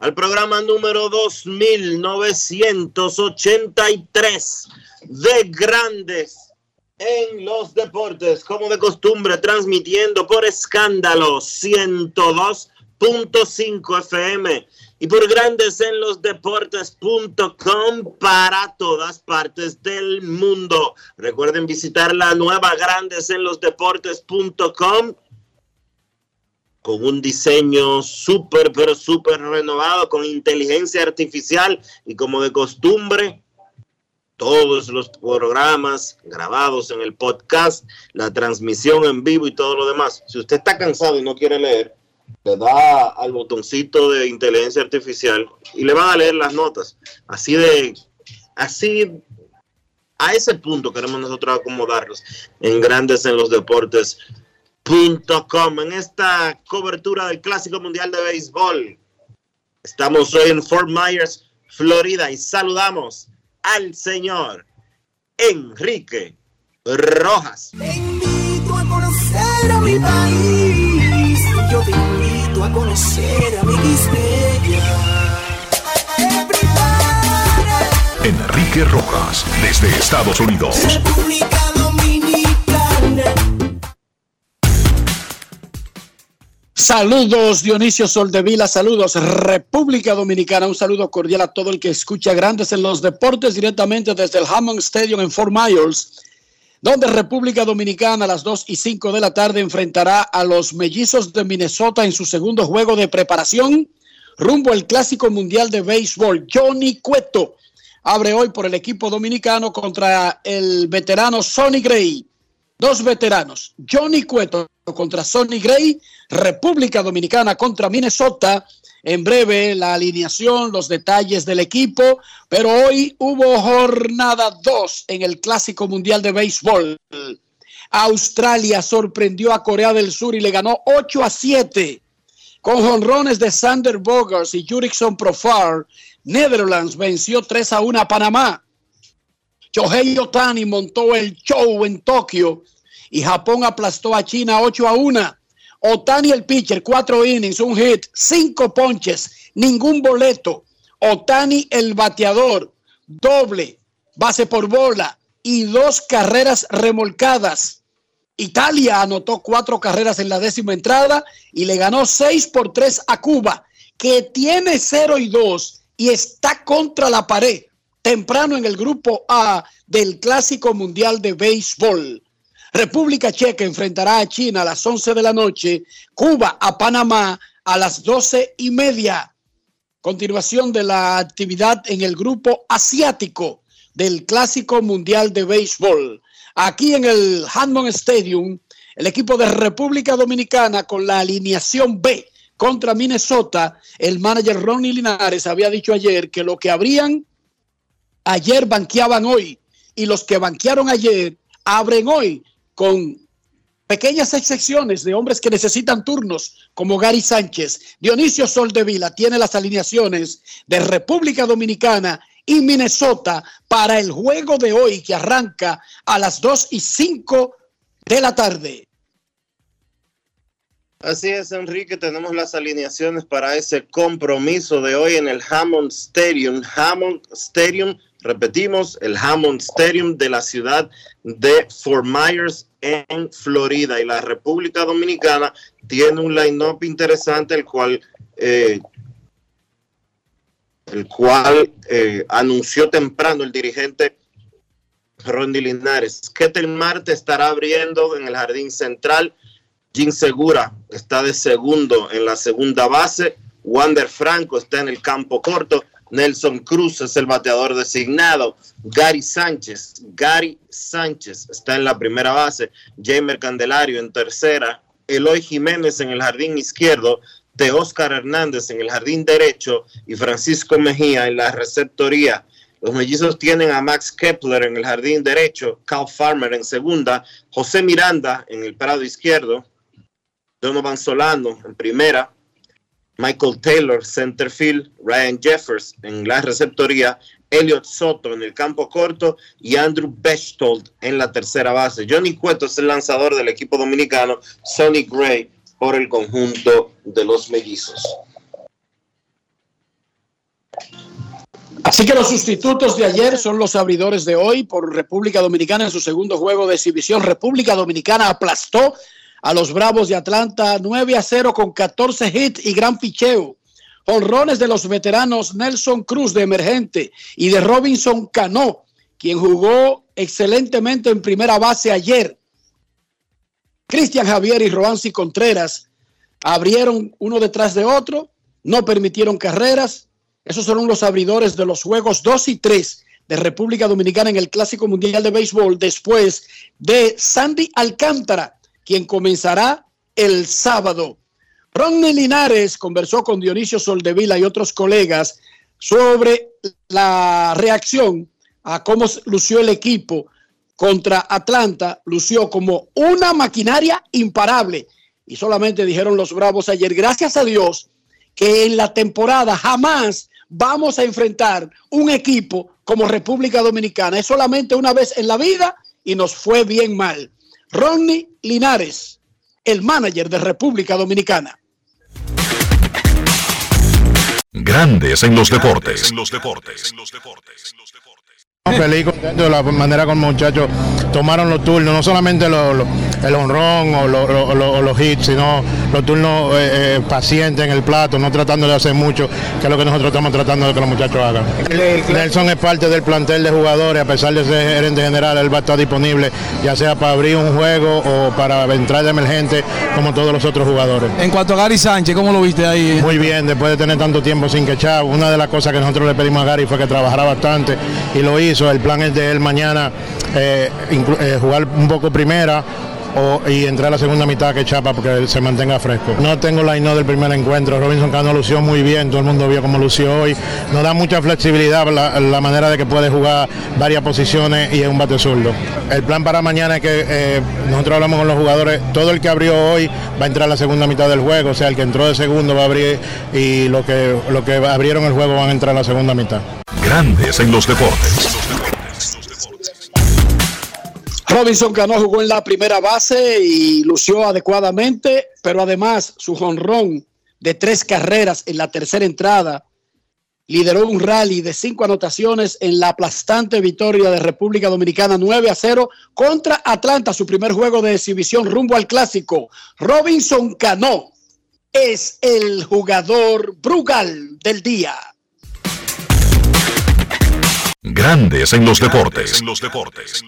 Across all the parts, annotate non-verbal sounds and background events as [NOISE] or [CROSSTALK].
al programa número 2983 de Grandes en los Deportes, como de costumbre, transmitiendo por escándalo 102.5 FM y por grandes en los deportes.com para todas partes del mundo. Recuerden visitar la nueva grandes en los deportes.com con un diseño súper, pero súper renovado, con inteligencia artificial y como de costumbre, todos los programas grabados en el podcast, la transmisión en vivo y todo lo demás. Si usted está cansado y no quiere leer, le da al botoncito de inteligencia artificial y le van a leer las notas. Así de, así, a ese punto queremos nosotros acomodarlos en grandes en los deportes.com. En esta cobertura del Clásico Mundial de Béisbol, estamos hoy en Fort Myers, Florida, y saludamos al señor Enrique Rojas. Te invito a conocer a mi país. Yo te invito a conocer a mi Enrique Rojas desde Estados Unidos. República Dominicana. Saludos Dionisio Soldevila, saludos República Dominicana, un saludo cordial a todo el que escucha Grandes en los Deportes directamente desde el Hammond Stadium en Fort Myers, donde República Dominicana a las 2 y 5 de la tarde enfrentará a los mellizos de Minnesota en su segundo juego de preparación rumbo al Clásico Mundial de Béisbol. Johnny Cueto abre hoy por el equipo dominicano contra el veterano Sonny Gray. Dos veteranos, Johnny Cueto contra Sonny Gray, República Dominicana contra Minnesota. En breve la alineación, los detalles del equipo, pero hoy hubo jornada 2 en el Clásico Mundial de Béisbol. Australia sorprendió a Corea del Sur y le ganó 8 a 7 con jonrones de Sander Bogers y Jurickson Profar. Netherlands venció 3 a 1 a Panamá. Shohei Otani montó el show en Tokio y Japón aplastó a China 8 a 1. Otani el pitcher, cuatro innings, un hit, cinco ponches, ningún boleto. Otani el bateador, doble, base por bola y dos carreras remolcadas. Italia anotó cuatro carreras en la décima entrada y le ganó seis por tres a Cuba, que tiene 0 y 2 y está contra la pared temprano en el grupo A del Clásico Mundial de Béisbol. República Checa enfrentará a China a las 11 de la noche, Cuba a Panamá a las 12 y media. Continuación de la actividad en el grupo asiático del Clásico Mundial de Béisbol. Aquí en el Hammond Stadium, el equipo de República Dominicana con la alineación B contra Minnesota, el manager Ronnie Linares había dicho ayer que lo que habrían ayer banqueaban hoy y los que banquearon ayer abren hoy con pequeñas excepciones de hombres que necesitan turnos, como Gary Sánchez. Dionisio Soldevila tiene las alineaciones de República Dominicana y Minnesota para el juego de hoy que arranca a las 2 y 5 de la tarde. Así es, Enrique, tenemos las alineaciones para ese compromiso de hoy en el Hammond Stadium. Hammond Stadium, repetimos, el Hammond Stadium de la ciudad de Fort Myers en Florida. Y la República Dominicana tiene un line-up interesante, el cual, eh, el cual eh, anunció temprano el dirigente Rondy Linares. Ketel Marte estará abriendo en el Jardín Central. Jim Segura está de segundo en la segunda base. Wander Franco está en el campo corto. Nelson Cruz es el bateador designado. Gary Sánchez, Gary Sánchez está en la primera base. Jamer Candelario en tercera. Eloy Jiménez en el jardín izquierdo. De Oscar Hernández en el jardín derecho y Francisco Mejía en la receptoría. Los mellizos tienen a Max Kepler en el jardín derecho, Cal Farmer en segunda, José Miranda en el parado izquierdo, Donovan Solano en primera, Michael Taylor, centerfield, Ryan Jeffers en la receptoría, Elliot Soto en el campo corto y Andrew Bechtold en la tercera base. Johnny Cueto es el lanzador del equipo dominicano, Sonny Gray por el conjunto de los mellizos. Así que los sustitutos de ayer son los abridores de hoy por República Dominicana en su segundo juego de exhibición. República Dominicana aplastó a los Bravos de Atlanta 9 a 0 con 14 hits y gran picheo. Honrones de los veteranos Nelson Cruz de emergente y de Robinson Cano, quien jugó excelentemente en primera base ayer. Cristian Javier y Roansi Contreras abrieron uno detrás de otro, no permitieron carreras. Esos son los abridores de los juegos 2 y 3 de República Dominicana en el Clásico Mundial de Béisbol después de Sandy Alcántara quien comenzará el sábado. Ronnie Linares conversó con Dionisio Soldevila y otros colegas sobre la reacción a cómo lució el equipo contra Atlanta. Lució como una maquinaria imparable. Y solamente dijeron los Bravos ayer, gracias a Dios, que en la temporada jamás vamos a enfrentar un equipo como República Dominicana. Es solamente una vez en la vida y nos fue bien mal. Ronnie Linares, el manager de República Dominicana. Grandes en los deportes. En los deportes. Feliz contento de la manera como los muchachos tomaron los turnos, no solamente el honrón o, los hits, sino los turnos eh, eh, pacientes en el plato, no tratando de hacer mucho, que es lo que nosotros estamos tratando de que los muchachos hagan. Nelson es parte del plantel de jugadores, a pesar de ser gerente general, él va a estar disponible, ya sea para abrir un juego o para entrar de emergente, como todos los otros jugadores. En cuanto a Gary Sánchez, ¿cómo lo viste ahí? Muy bien, después de tener tanto tiempo sin quechar, una de las cosas que nosotros le pedimos a Gary fue que trabajara bastante y lo hizo el plan es de él mañana eh, eh, jugar un poco primera y entrar a la segunda mitad que chapa porque se mantenga fresco. No tengo la no del primer encuentro. Robinson Cano lució muy bien, todo el mundo vio cómo lució hoy. Nos da mucha flexibilidad la, manera de que puede jugar varias posiciones y es un bate zurdo. El plan para mañana es que eh, nosotros hablamos con los jugadores, todo el que abrió hoy va a entrar a la segunda mitad del juego, o sea, el que entró de segundo va a abrir y lo que, lo que abrieron el juego van a entrar a la segunda mitad. Grandes en los deportes. Robinson Cano jugó en la primera base y lució adecuadamente, pero además su jonrón de tres carreras en la tercera entrada lideró un rally de cinco anotaciones en la aplastante victoria de República Dominicana 9 a 0 contra Atlanta, su primer juego de exhibición rumbo al clásico. Robinson Cano es el jugador Brugal del día. Grandes en los deportes. En los deportes.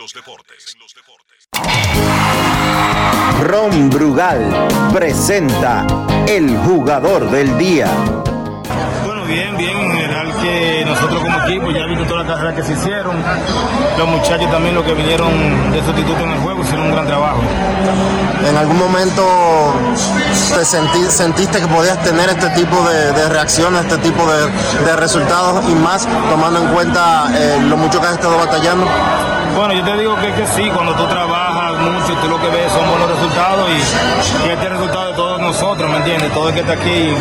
Ron Brugal presenta el jugador del día. Bueno, bien, bien. En general que nosotros equipo, ya he visto todas las carreras que se hicieron. Los muchachos también, los que vinieron de sustituto en el juego, hicieron un gran trabajo. ¿En algún momento te sentiste que podías tener este tipo de, reacciones, este tipo de, resultados y más tomando en cuenta eh, lo mucho que has estado batallando? Bueno, yo te digo que, que sí, cuando tú trabajas mucho, tú lo que ves son buenos resultados y, y este resultado de todos nosotros, ¿me entiendes? Todo el que está aquí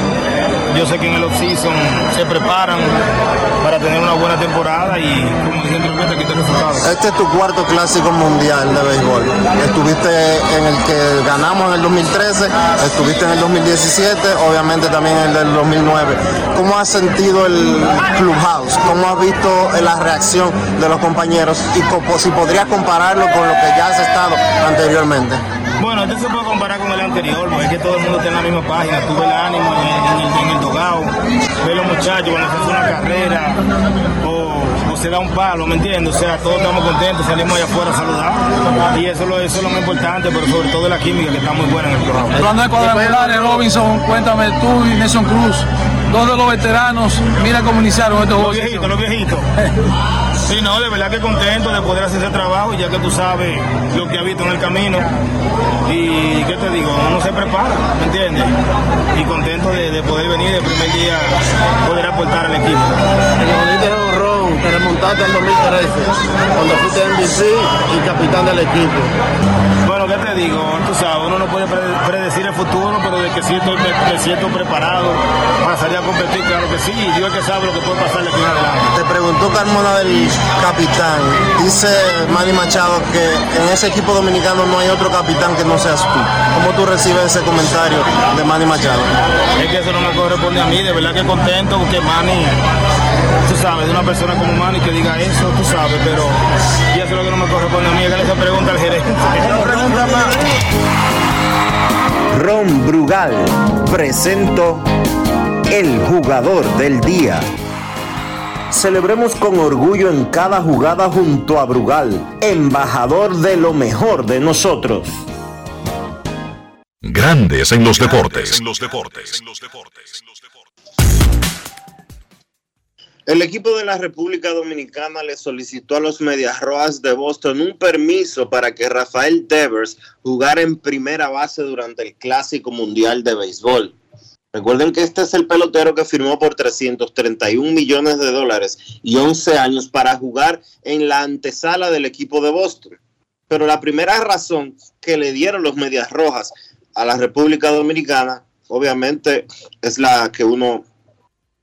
yo sé que en el off-season se preparan para tener una buena temporada y como dicen aquí te resultados. Este es tu cuarto clásico mundial de béisbol. Estuviste en el que ganamos en el 2013, estuviste en el 2017, obviamente también en el del 2009. ¿Cómo has sentido el clubhouse? ¿Cómo has visto la reacción de los compañeros? Y si podrías compararlo con lo que ya has estado anteriormente. Bueno, esto se puede comparar con el anterior, porque es que todo el mundo tiene la misma página. Tuve el ánimo en, el, dogado, ve los muchachos cuando se hace una carrera o, se da un palo, ¿me entiendes? O sea, todos estamos contentos, salimos allá afuera a saludar. Y eso, eso es lo más importante, pero sobre todo la química que está muy buena en el programa. Hablando de cuadrangulares, Robinson, cuéntame tú y Cruz, dos de los veteranos, mira cómo iniciaron estos Los viejitos, los viejitos. Sí, no, de verdad que contento de poder hacer ese trabajo, ya que tú sabes lo que ha visto en el camino. Y, ¿qué te digo? Uno se prepara, ¿me entiendes? Y contento de, poder venir el primer día, poder aportar al equipo. Te remontaste al 2013, cuando fuiste NBC y capitán del equipo. Bueno, ¿qué te digo? Tú sabes, uno no puede predecir el futuro, pero de que siento, me siento preparado para salir a competir, claro que sí. Y Dios que sabe lo que puede pasar de fin adelante. Te preguntó Carmona del capitán. Dice Manny Machado que en ese equipo dominicano no hay otro capitán que no seas tú. ¿Cómo tú recibes ese comentario de Manny Machado? Es que eso no me corresponde a mí, de verdad que contento porque Manny, tú sabes, de una persona como Manny que diga eso, tú sabes, pero ya sé lo que no me corresponde a mí, que esa pregunta al gerente. [LAUGHS] pregunta más. Ron Brugal presento el jugador del día. Celebremos con orgullo en cada jugada junto a Brugal, embajador de lo mejor de nosotros. Grandes en los deportes. El equipo de la República Dominicana le solicitó a los Medias Rojas de Boston un permiso para que Rafael Devers jugara en primera base durante el Clásico Mundial de Béisbol. Recuerden que este es el pelotero que firmó por 331 millones de dólares y 11 años para jugar en la antesala del equipo de Boston. Pero la primera razón que le dieron los Medias Rojas a la República Dominicana, obviamente, es la que uno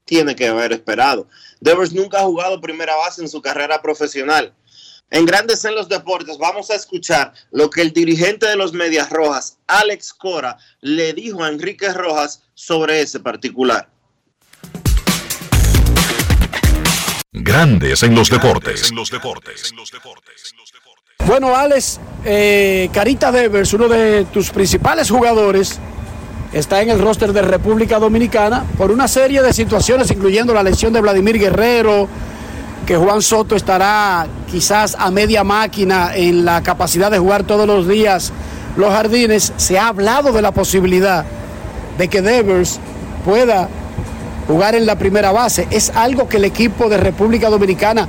tiene que haber esperado. Devers nunca ha jugado primera base en su carrera profesional. En Grandes en los Deportes vamos a escuchar lo que el dirigente de los Medias Rojas, Alex Cora, le dijo a Enrique Rojas sobre ese particular. Grandes en los Deportes. Bueno, Alex, eh, Carita Devers, uno de tus principales jugadores, está en el roster de República Dominicana por una serie de situaciones, incluyendo la lesión de Vladimir Guerrero, que Juan Soto estará quizás a media máquina en la capacidad de jugar todos los días los jardines, se ha hablado de la posibilidad de que Devers pueda jugar en la primera base. Es algo que el equipo de República Dominicana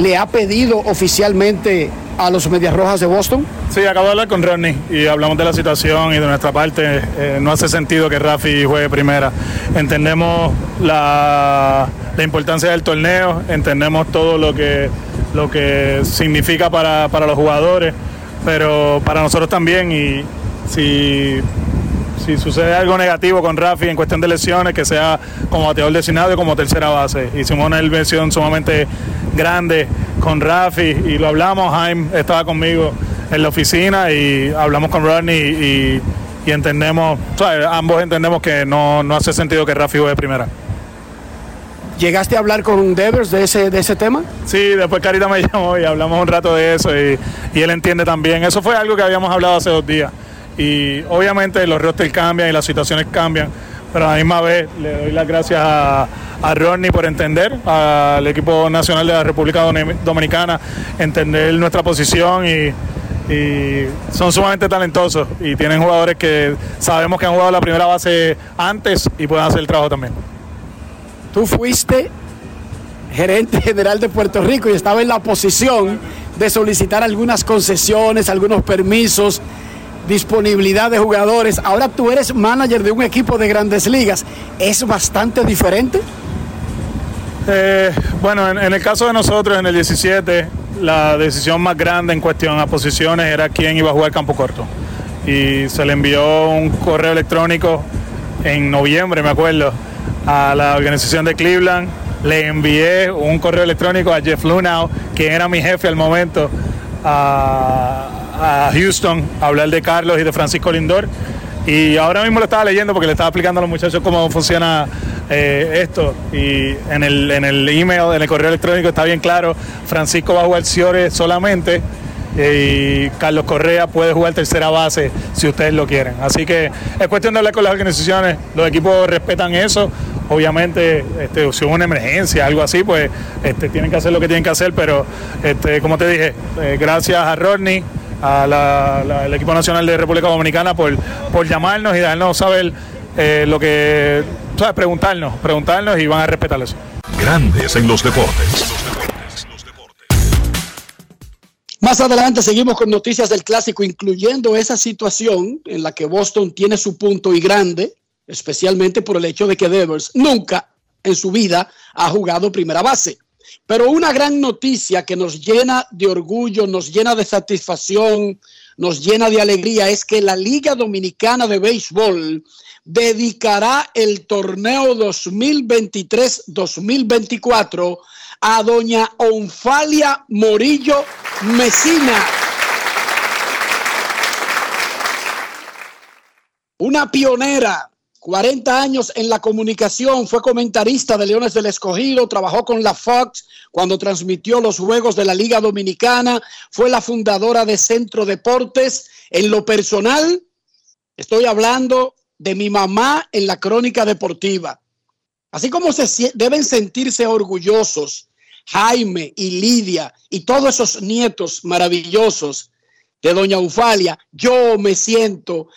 le ha pedido oficialmente a los Medias Rojas de Boston? Sí, acabo de hablar con Ronnie y hablamos de la situación y de nuestra parte eh, no hace sentido que Rafi juegue primera. Entendemos la, importancia del torneo, entendemos todo lo que, lo que significa para, para los jugadores, pero para nosotros también y si si sucede algo negativo con Rafi en cuestión de lesiones, que sea como bateador designado y como tercera base. Hicimos una inversión sumamente grande con Rafi y lo hablamos, Jaime estaba conmigo en la oficina y hablamos con Rodney y, entendemos, ambos entendemos que no, hace sentido que Rafi juegue primera. ¿Llegaste a hablar con Devers de ese, de ese tema? Sí, después Carita me [LAUGHS] llamó y hablamos un rato de eso y, y él entiende también. Eso fue algo que habíamos hablado hace dos días y obviamente los rosters cambian y las situaciones cambian, pero a la misma vez le doy las gracias a, a por entender, al equipo nacional de la República Dominicana, entender nuestra posición y, son sumamente talentosos y tienen jugadores que sabemos que han jugado la primera base antes y pueden hacer el trabajo también. Tú fuiste gerente general de Puerto Rico y estaba en la posición de solicitar algunas concesiones, algunos permisos, disponibilidad de jugadores. Ahora tú eres manager de un equipo de grandes ligas. ¿Es bastante diferente? Eh, bueno, en, el caso de nosotros, en el 17, la decisión más grande en cuestión a posiciones era quién iba a jugar campo corto. Y se le envió un correo electrónico en noviembre, me acuerdo, a la organización de Cleveland. Le envié un correo electrónico a Jeff Lunau, quien era mi jefe al momento, a, a Houston, a hablar de Carlos y de Francisco Lindor. Y ahora mismo lo estaba leyendo porque le estaba explicando a los muchachos cómo funciona eh, esto. Y en el, en el email, en el correo electrónico está bien claro, Francisco va a jugar Ciore solamente eh, y Carlos Correa puede jugar tercera base si ustedes lo quieren. Así que es cuestión de hablar con las organizaciones, los equipos respetan eso. Obviamente, este, si hubo una emergencia, algo así, pues este, tienen que hacer lo que tienen que hacer, pero este, como te dije, eh, gracias a Rodney, al equipo nacional de República Dominicana por, por llamarnos y darnos saber eh, lo que, ¿sabes? preguntarnos, preguntarnos y van a respetar eso. Grandes en los deportes. Más adelante seguimos con noticias del clásico, incluyendo esa situación en la que Boston tiene su punto y grande, especialmente por el hecho de que Devers nunca en su vida ha jugado primera base. Pero una gran noticia que nos llena de orgullo, nos llena de satisfacción, nos llena de alegría es que la Liga Dominicana de Béisbol dedicará el torneo 2023-2024 a doña Onfalia Morillo Mesina. Una pionera, 40 años en la comunicación, fue comentarista de Leones del Escogido, trabajó con la Fox cuando transmitió los Juegos de la Liga Dominicana, fue la fundadora de Centro Deportes. En lo personal, estoy hablando de mi mamá en la crónica deportiva. Así como se deben sentirse orgullosos Jaime y Lidia y todos esos nietos maravillosos de doña Ufalia, yo me siento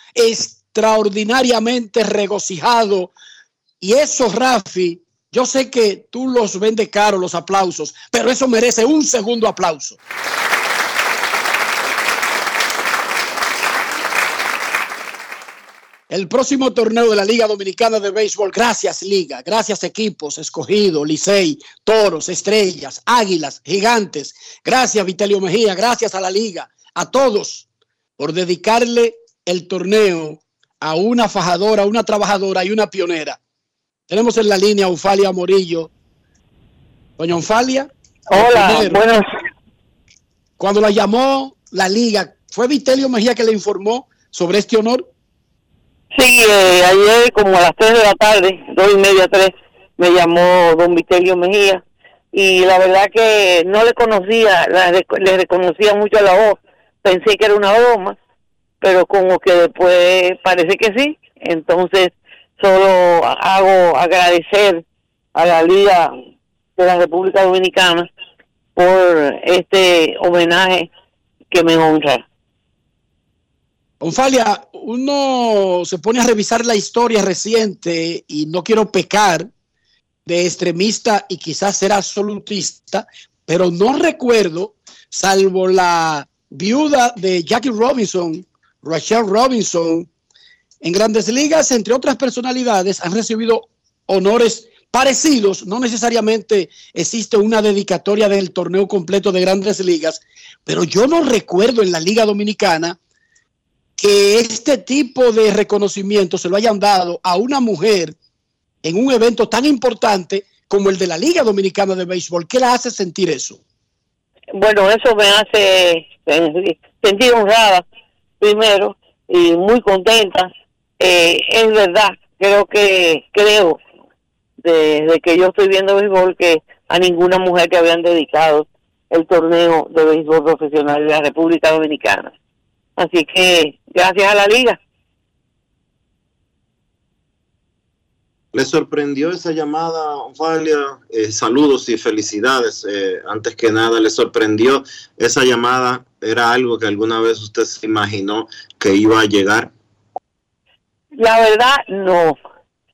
extraordinariamente regocijado. Y eso, Rafi, yo sé que tú los vendes caro los aplausos, pero eso merece un segundo aplauso. El próximo torneo de la Liga Dominicana de Béisbol, gracias Liga, gracias equipos, escogido, Licey, Toros, Estrellas, Águilas, Gigantes, gracias Vitelio Mejía, gracias a la Liga, a todos por dedicarle el torneo a una fajadora, una trabajadora y una pionera. Tenemos en la línea a Ufalia Morillo. Doña Ufalia. Hola, buenas. Cuando la llamó la Liga, ¿fue Vitelio Mejía que le informó sobre este honor? Sí, eh, ayer como a las 3 de la tarde, dos y media, tres, me llamó don Vitelio Mejía y la verdad que no le conocía, le reconocía mucho la voz, pensé que era una broma, pero como que después parece que sí, entonces solo hago agradecer a la Liga de la República Dominicana por este homenaje que me honra. Onfalia, uno se pone a revisar la historia reciente y no quiero pecar de extremista y quizás ser absolutista, pero no recuerdo, salvo la viuda de Jackie Robinson, Rachel Robinson, en grandes ligas, entre otras personalidades, han recibido honores parecidos. No necesariamente existe una dedicatoria del torneo completo de grandes ligas, pero yo no recuerdo en la Liga Dominicana que este tipo de reconocimiento se lo hayan dado a una mujer en un evento tan importante como el de la Liga Dominicana de Béisbol. ¿Qué la hace sentir eso? Bueno, eso me hace sentir honrada, primero, y muy contenta. Eh, es verdad, creo que, creo, desde que yo estoy viendo béisbol, que a ninguna mujer que habían dedicado el torneo de béisbol profesional de la República Dominicana. Así que gracias a la liga. ¿Le sorprendió esa llamada, Ofalia? Eh, saludos y felicidades. Eh, antes que nada, ¿le sorprendió esa llamada? ¿Era algo que alguna vez usted se imaginó que iba a llegar? La verdad, no.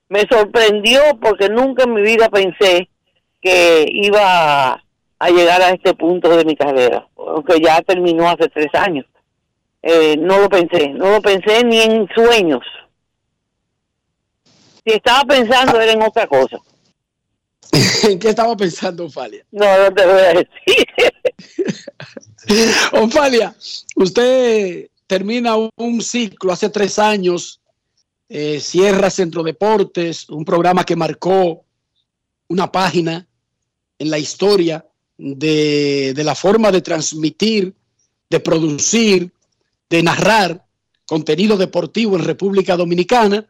Me sorprendió porque nunca en mi vida pensé que iba a, llegar a este punto de mi carrera, aunque ya terminó hace tres años. Eh, no lo pensé, no lo pensé ni en sueños. Si estaba pensando era en otra cosa. ¿En [LAUGHS] qué estaba pensando, Onfalia? No, no te voy a decir. [LAUGHS] Onfalia, usted termina un ciclo hace tres años, eh, cierra Centro Deportes, un programa que marcó una página en la historia de, de la forma de transmitir, de producir, de narrar contenido deportivo en República Dominicana.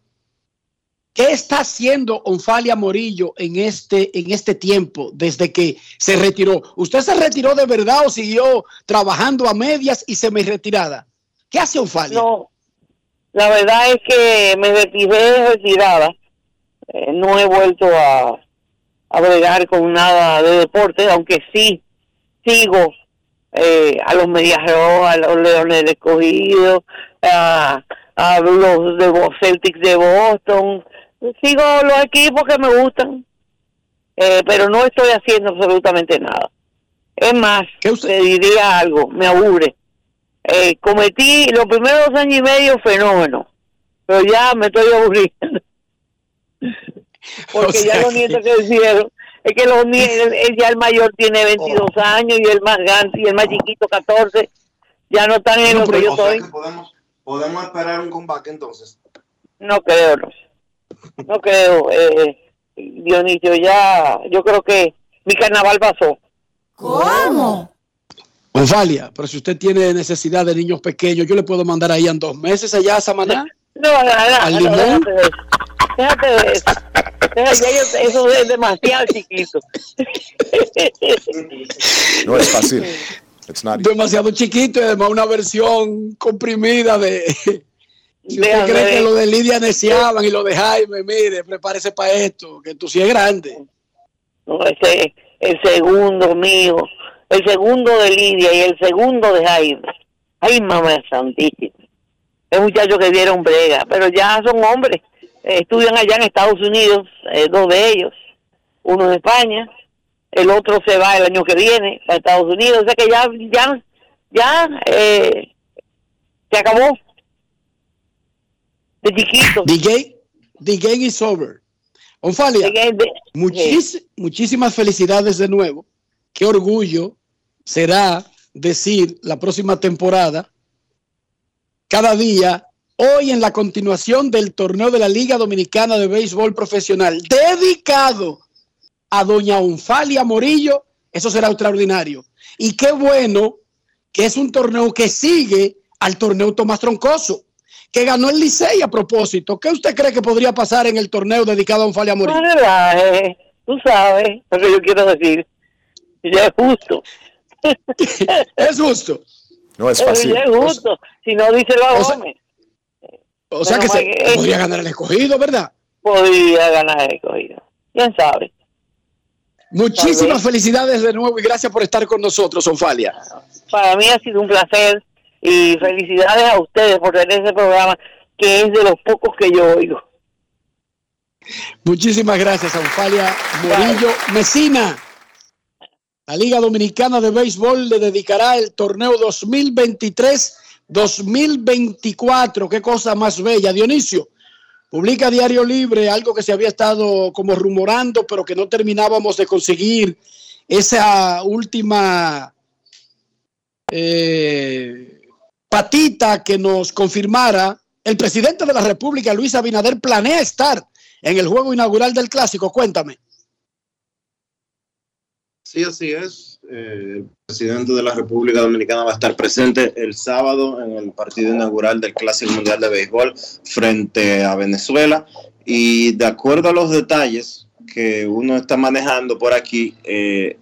¿Qué está haciendo Onfalia Morillo en este, en este tiempo desde que se retiró? ¿Usted se retiró de verdad o siguió trabajando a medias y semi retirada? ¿Qué hace Onfalia? No, la verdad es que me retiré retirada. Eh, no he vuelto a, a bregar con nada de deporte, aunque sí sigo eh, a los Medias Rojas, a los Leones del Escogido, a, a los de Celtics de Boston. Sigo los equipos que me gustan, eh, pero no estoy haciendo absolutamente nada. Es más, te diría algo, me aburre. Eh, cometí los primeros dos años y medio fenómeno, pero ya me estoy aburriendo. [LAUGHS] Porque O sea ya los nietos que hicieron, es que los nietos, [LAUGHS] ya el mayor tiene 22 años y el más grande y el más chiquito 14, ya no están en lo que yo soy. que podemos, podemos esperar un combate entonces. No creo, no. No creo, eh, Dionisio, ya, yo creo que mi carnaval pasó. ¿Cómo? Onfalia, pero si usted tiene necesidad de niños pequeños, yo le puedo mandar ahí en dos meses allá a Samaná. No, no, no, ¿Al no, limón? déjate de eso. Déjate de eso. Eso es demasiado chiquito. No es fácil. It's not Demasiado chiquito y además una versión comprimida de... Si usted cree que lo de Lidia neciaban y lo de Jaime, mire, prepárese para esto, que tú sí es grande. No, ese, el segundo mío, el segundo de Lidia y el segundo de Jaime. Ay, mamá santísima. Es muchachos que dieron brega, pero ya son hombres. Eh, estudian allá en Estados Unidos, eh, dos de ellos. Uno en España, el otro se va el año que viene a Estados Unidos. O sea que ya, ya, ya, eh, se acabó. De chiquito. The game is over. Onfalia, muchis- muchísimas felicidades de nuevo. Qué orgullo será decir la próxima temporada, cada día, hoy en la continuación del torneo de la Liga Dominicana de Béisbol Profesional, dedicado a doña Onfalia Morillo, eso será extraordinario. Y qué bueno que es un torneo que sigue al torneo Tomás Troncoso, que ganó el Licey a propósito. ¿Qué usted cree que podría pasar en el torneo dedicado a Onfalia Morillo? No relaje, tú sabes lo que yo quiero decir. Ya es justo. [LAUGHS] es justo. No es Ya fácil. es justo. Si no, díselo a O sea- Gómez. O sea que se que- podría ganar el escogido, ¿verdad? Podría ganar el escogido. ¿Quién sabe? Muchísimas felicidades de nuevo y gracias por estar con nosotros, Onfalia. Para mí ha sido un placer y felicidades a ustedes por tener ese programa que es de los pocos que yo oigo. Muchísimas gracias, Onfalia Morillo Mesina. La Liga Dominicana de Béisbol le dedicará el torneo 2023-2024. Qué cosa más bella. Dionisio, publica Diario Libre, algo que se había estado como rumorando, pero que no terminábamos de conseguir esa última eh, patita que nos confirmara. El presidente de la República, Luis Abinader, planea estar en el juego inaugural del Clásico. Cuéntame. Sí, así es. Eh, el presidente de la República Dominicana va a estar presente el sábado en el partido inaugural del Clásico Mundial de Béisbol frente a Venezuela. Y de acuerdo a los detalles que uno está manejando por aquí, eh,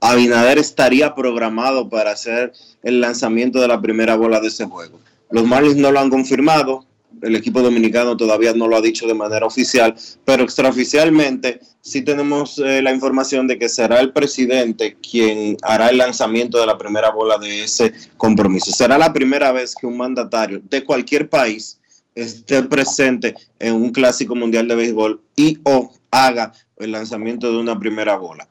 Abinader estaría programado para hacer el lanzamiento de la primera bola de ese juego. Los Marlins no lo han confirmado, el equipo dominicano todavía no lo ha dicho de manera oficial, pero extraoficialmente sí tenemos eh, la información de que será el presidente quien hará el lanzamiento de la primera bola de ese compromiso. Será la primera vez que un mandatario de cualquier país esté presente en un clásico mundial de béisbol y o haga el lanzamiento de una primera bola.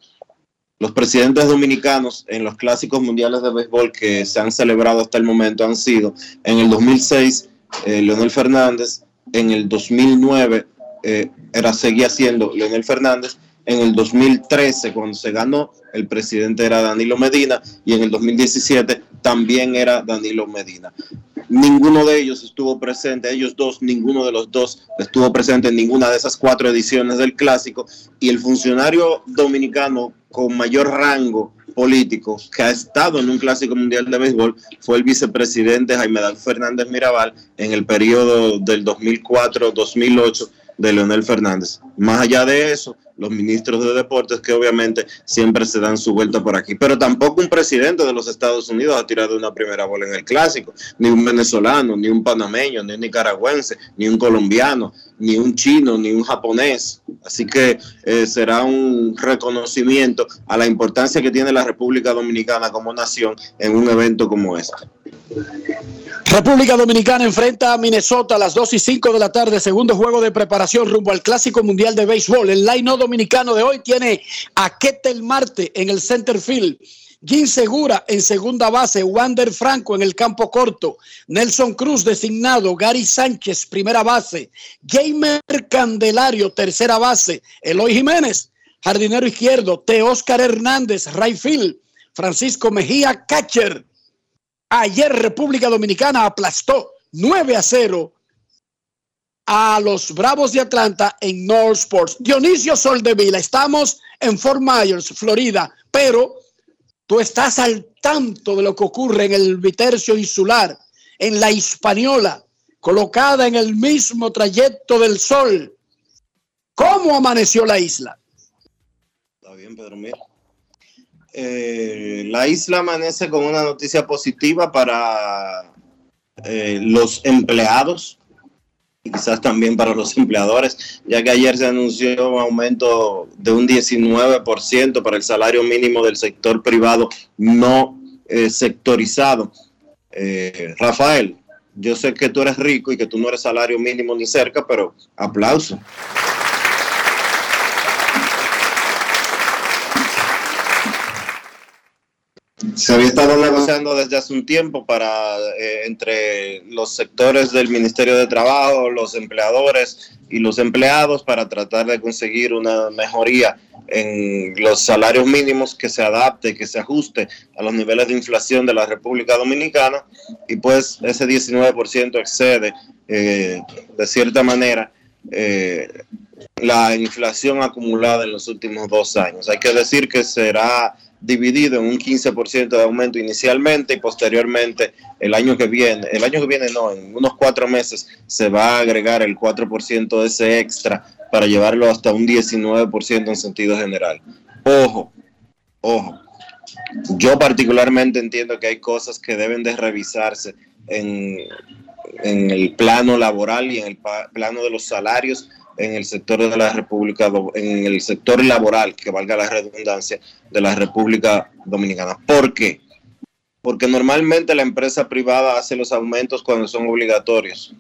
Los presidentes dominicanos en los clásicos mundiales de béisbol que se han celebrado hasta el momento han sido en el 2006 eh, Leonel Fernández, en el 2009 eh, era seguía siendo Leonel Fernández, en el 2013 cuando se ganó el presidente era Danilo Medina y en el 2017 también era Danilo Medina. Ninguno de ellos estuvo presente, ellos dos, ninguno de los dos estuvo presente en ninguna de esas cuatro ediciones del clásico y el funcionario dominicano con mayor rango político que ha estado en un clásico mundial de béisbol fue el vicepresidente Jaime Fernández Mirabal en el periodo del 2004-2008 de Leonel Fernández. Más allá de eso, los ministros de deportes que obviamente siempre se dan su vuelta por aquí. Pero tampoco un presidente de los Estados Unidos ha tirado una primera bola en el clásico, ni un venezolano, ni un panameño, ni un nicaragüense, ni un colombiano, ni un chino, ni un japonés. Así que eh, será un reconocimiento a la importancia que tiene la República Dominicana como nación en un evento como este. República Dominicana enfrenta a Minnesota a las 2 y 5 de la tarde, segundo juego de preparación rumbo al Clásico Mundial de Béisbol. El line dominicano de hoy tiene a Ketel Marte en el center field, Jim Segura en segunda base, Wander Franco en el campo corto, Nelson Cruz designado, Gary Sánchez primera base, Jamer Candelario tercera base, Eloy Jiménez jardinero izquierdo, T. Oscar Hernández right field, Francisco Mejía catcher. Ayer República Dominicana aplastó 9 a 0 a los Bravos de Atlanta en North Sports. Dionisio Soldevila, estamos en Fort Myers, Florida, pero tú estás al tanto de lo que ocurre en el Vitercio Insular, en la Hispaniola, colocada en el mismo trayecto del sol. ¿Cómo amaneció la isla? Está bien, Pedro, mira. Eh, la isla amanece con una noticia positiva para eh, los empleados y quizás también para los empleadores, ya que ayer se anunció un aumento de un 19% para el salario mínimo del sector privado no eh, sectorizado. Rafael, yo sé que tú eres rico y que tú no eres salario mínimo ni cerca, pero aplauso. Se había estado negociando desde hace un tiempo para eh, entre los sectores del Ministerio de Trabajo, los empleadores y los empleados para tratar de conseguir una mejoría en los salarios mínimos que se adapte, que se ajuste a los niveles de inflación de la República Dominicana y pues ese 19% excede eh, de cierta manera eh, la inflación acumulada en los últimos dos años. Hay que decir que será dividido en un 15% de aumento inicialmente y posteriormente el año que viene, el año que viene no, en unos cuatro meses se va a agregar el 4% de ese extra para llevarlo hasta un 19% en sentido general. Ojo, ojo. Yo particularmente entiendo que hay cosas que deben de revisarse en, en el plano laboral y en el plano de los salarios en el sector de la República, en el sector laboral, que valga la redundancia, de la República Dominicana. ¿Por qué? Porque normalmente la empresa privada hace los aumentos cuando son obligatorios.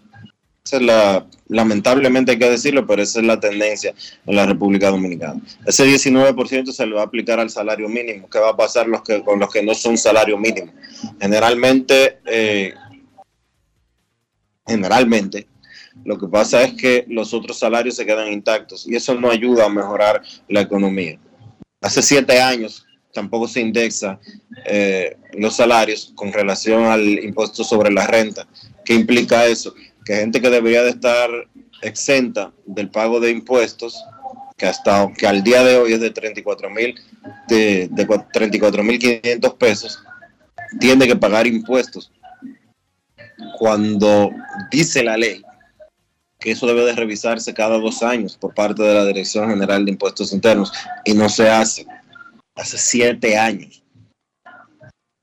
Esa es la, lamentablemente hay que decirlo, pero esa es la tendencia en la República Dominicana. Ese 19% se le va a aplicar al salario mínimo. ¿Qué va a pasar los que, con los que no son salario mínimo? Generalmente, eh, generalmente, lo que pasa es que los otros salarios se quedan intactos y eso no ayuda a mejorar la economía. Hace siete años tampoco se indexa eh, los salarios con relación al impuesto sobre la renta. ¿Qué implica eso? Que gente que debería de estar exenta del pago de impuestos, que hasta que al día de hoy es de 34 mil de, de 34 mil 500 pesos, tiene que pagar impuestos. Cuando dice la ley que eso debe de revisarse cada dos años por parte de la Dirección General de Impuestos Internos y no se hace. Hace siete años.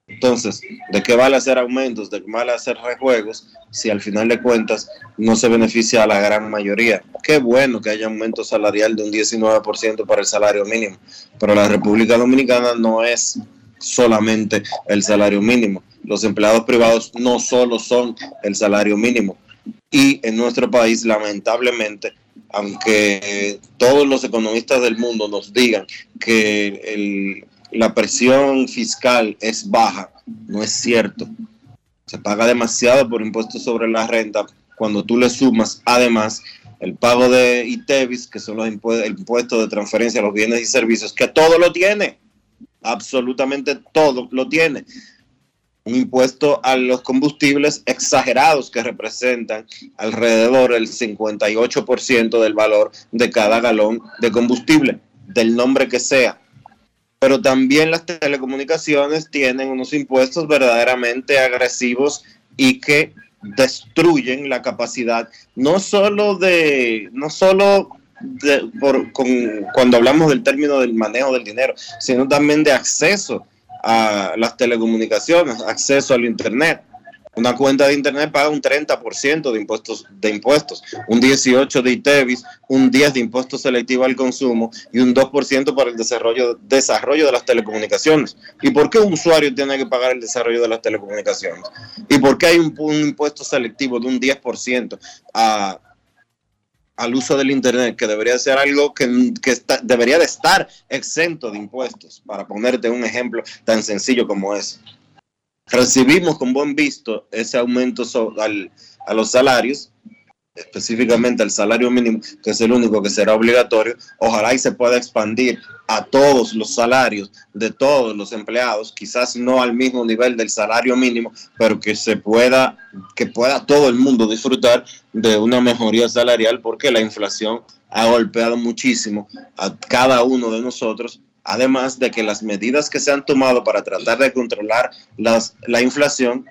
Entonces, ¿de qué vale hacer aumentos? ¿De qué vale hacer rejuegos si al final de cuentas no se beneficia a la gran mayoría? Qué bueno que haya aumento salarial de un 19% para el salario mínimo, pero la República Dominicana no es solamente el salario mínimo. Los empleados privados no solo son el salario mínimo, y en nuestro país lamentablemente aunque todos los economistas del mundo nos digan que la presión fiscal es baja, no es cierto. Se paga demasiado por impuestos sobre la renta cuando tú le sumas además el pago de ITEVIS, que son los impue- impuestos de transferencia a los bienes y servicios, que todo lo tiene, absolutamente todo lo tiene. Un impuesto a los combustibles exagerados que representan alrededor del 58% del valor de cada galón de combustible, del nombre que sea. Pero también las telecomunicaciones tienen unos impuestos verdaderamente agresivos y que destruyen la capacidad no solo de no solo de- por- con- cuando hablamos del término del manejo del dinero, sino también de acceso a las telecomunicaciones, acceso al internet. Una cuenta de internet paga un 30% de impuestos, de impuestos, un 18% de ITEVIS, un 10% de impuesto selectivo al consumo y un 2% para el desarrollo, desarrollo de las telecomunicaciones. ¿Y por qué un usuario tiene que pagar el desarrollo de las telecomunicaciones? ¿Y por qué hay un, un impuesto selectivo de un 10% a, al uso del Internet, que debería ser algo que, que debería de estar exento de impuestos, para ponerte un ejemplo tan sencillo como ese? Recibimos con buen visto ese aumento al- a los salarios, específicamente al salario mínimo, que es el único que será obligatorio. Ojalá y se pueda expandir a todos los salarios de todos los empleados, quizás no al mismo nivel del salario mínimo, pero que se pueda, que pueda todo el mundo disfrutar de una mejoría salarial, porque la inflación ha golpeado muchísimo a cada uno de nosotros además de que las medidas que se han tomado para tratar de controlar las- la inflación,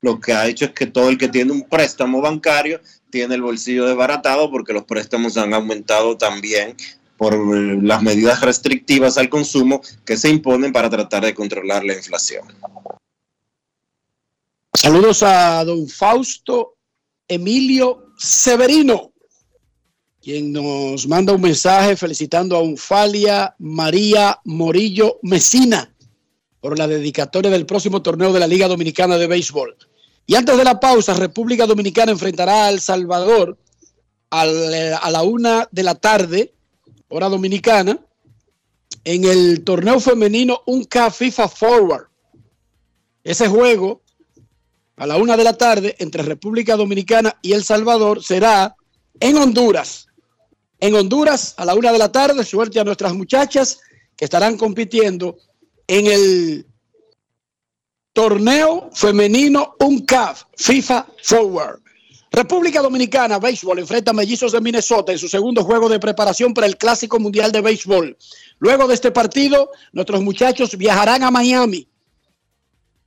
lo que ha hecho es que todo el que tiene un préstamo bancario tiene el bolsillo desbaratado porque los préstamos han aumentado también por las medidas restrictivas al consumo que se imponen para tratar de controlar la inflación. Saludos a don Fausto Emilio Severino, quien nos manda un mensaje felicitando a Unfalia María Morillo Mesina por la dedicatoria del próximo torneo de la Liga Dominicana de Béisbol. Y antes de la pausa, República Dominicana enfrentará a El Salvador al- eh, a la una de la tarde, hora dominicana, en el torneo femenino UNCA FIFA Forward. Ese juego a la una de la tarde entre República Dominicana y El Salvador será en Honduras. En Honduras, a la una de la tarde, suerte a nuestras muchachas que estarán compitiendo en el torneo femenino UNCAF FIFA Forward. República Dominicana, béisbol, enfrenta a Mellizos de Minnesota en su segundo juego de preparación para el Clásico Mundial de Béisbol. Luego de este partido, nuestros muchachos viajarán a Miami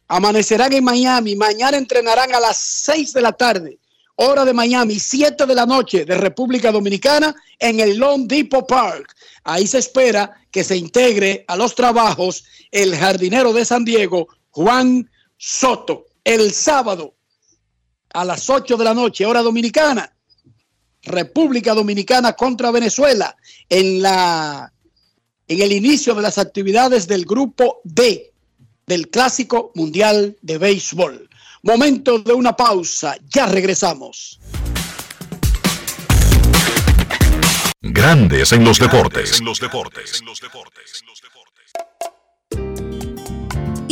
amanecerán en Miami. Mañana entrenarán a las 6 de la tarde, hora de Miami, 7 de la noche de República Dominicana en el Lone Depot Park. Ahí se espera que se integre a los trabajos el jardinero de San Diego, Juan Soto, el sábado a las 8 de la noche, hora dominicana. República Dominicana contra Venezuela en la en el inicio de las actividades del grupo D del Clásico Mundial de Béisbol. Momento de una pausa, ya regresamos. Grandes en los deportes.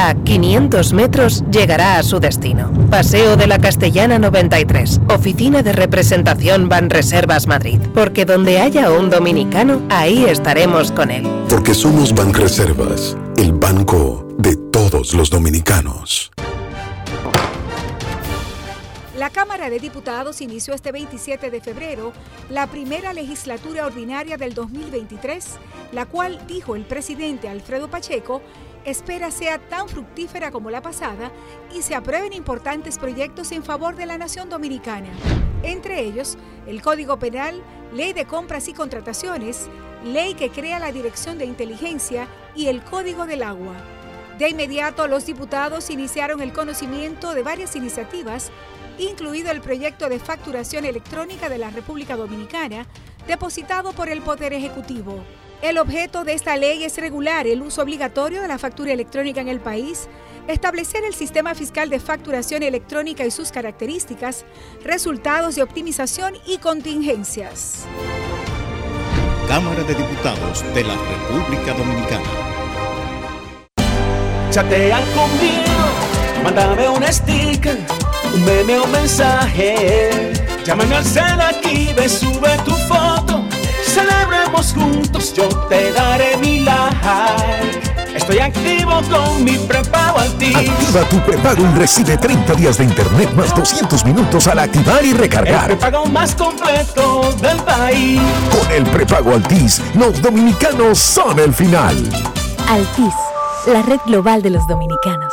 A 500 metros llegará a su destino. Paseo de la Castellana 93, Oficina de Representación Banreservas Madrid. Porque donde haya un dominicano, ahí estaremos con él. Porque somos Banreservas, el banco de todos los dominicanos. La Cámara de Diputados inició este 27 de febrero la primera legislatura ordinaria del 2023, la cual, dijo el presidente Alfredo Pacheco, espera sea tan fructífera como la pasada y se aprueben importantes proyectos en favor de la nación dominicana. Entre ellos, el Código Penal, Ley de Compras y Contrataciones, Ley que crea la Dirección de Inteligencia y el Código del Agua. De inmediato, los diputados iniciaron el conocimiento de varias iniciativas, incluido el proyecto de facturación electrónica de la República Dominicana, depositado por el Poder Ejecutivo. El objeto de esta ley es regular el uso obligatorio de la factura electrónica en el país, establecer el sistema fiscal de facturación electrónica y sus características, resultados de optimización y contingencias. Cámara de Diputados de la República Dominicana. Chatea conmigo, mándame un sticker, un meme o mensaje. Llámame al cel aquí, ve, sube tu foto. Celebremos juntos, yo te daré mi like. Estoy activo con mi prepago Altis. Activa tu prepago y recibe 30 días de internet más 200 minutos al activar y El recargar. prepago más completo del país. Con el prepago Altis, los dominicanos son el final. Altis, la red global de los dominicanos.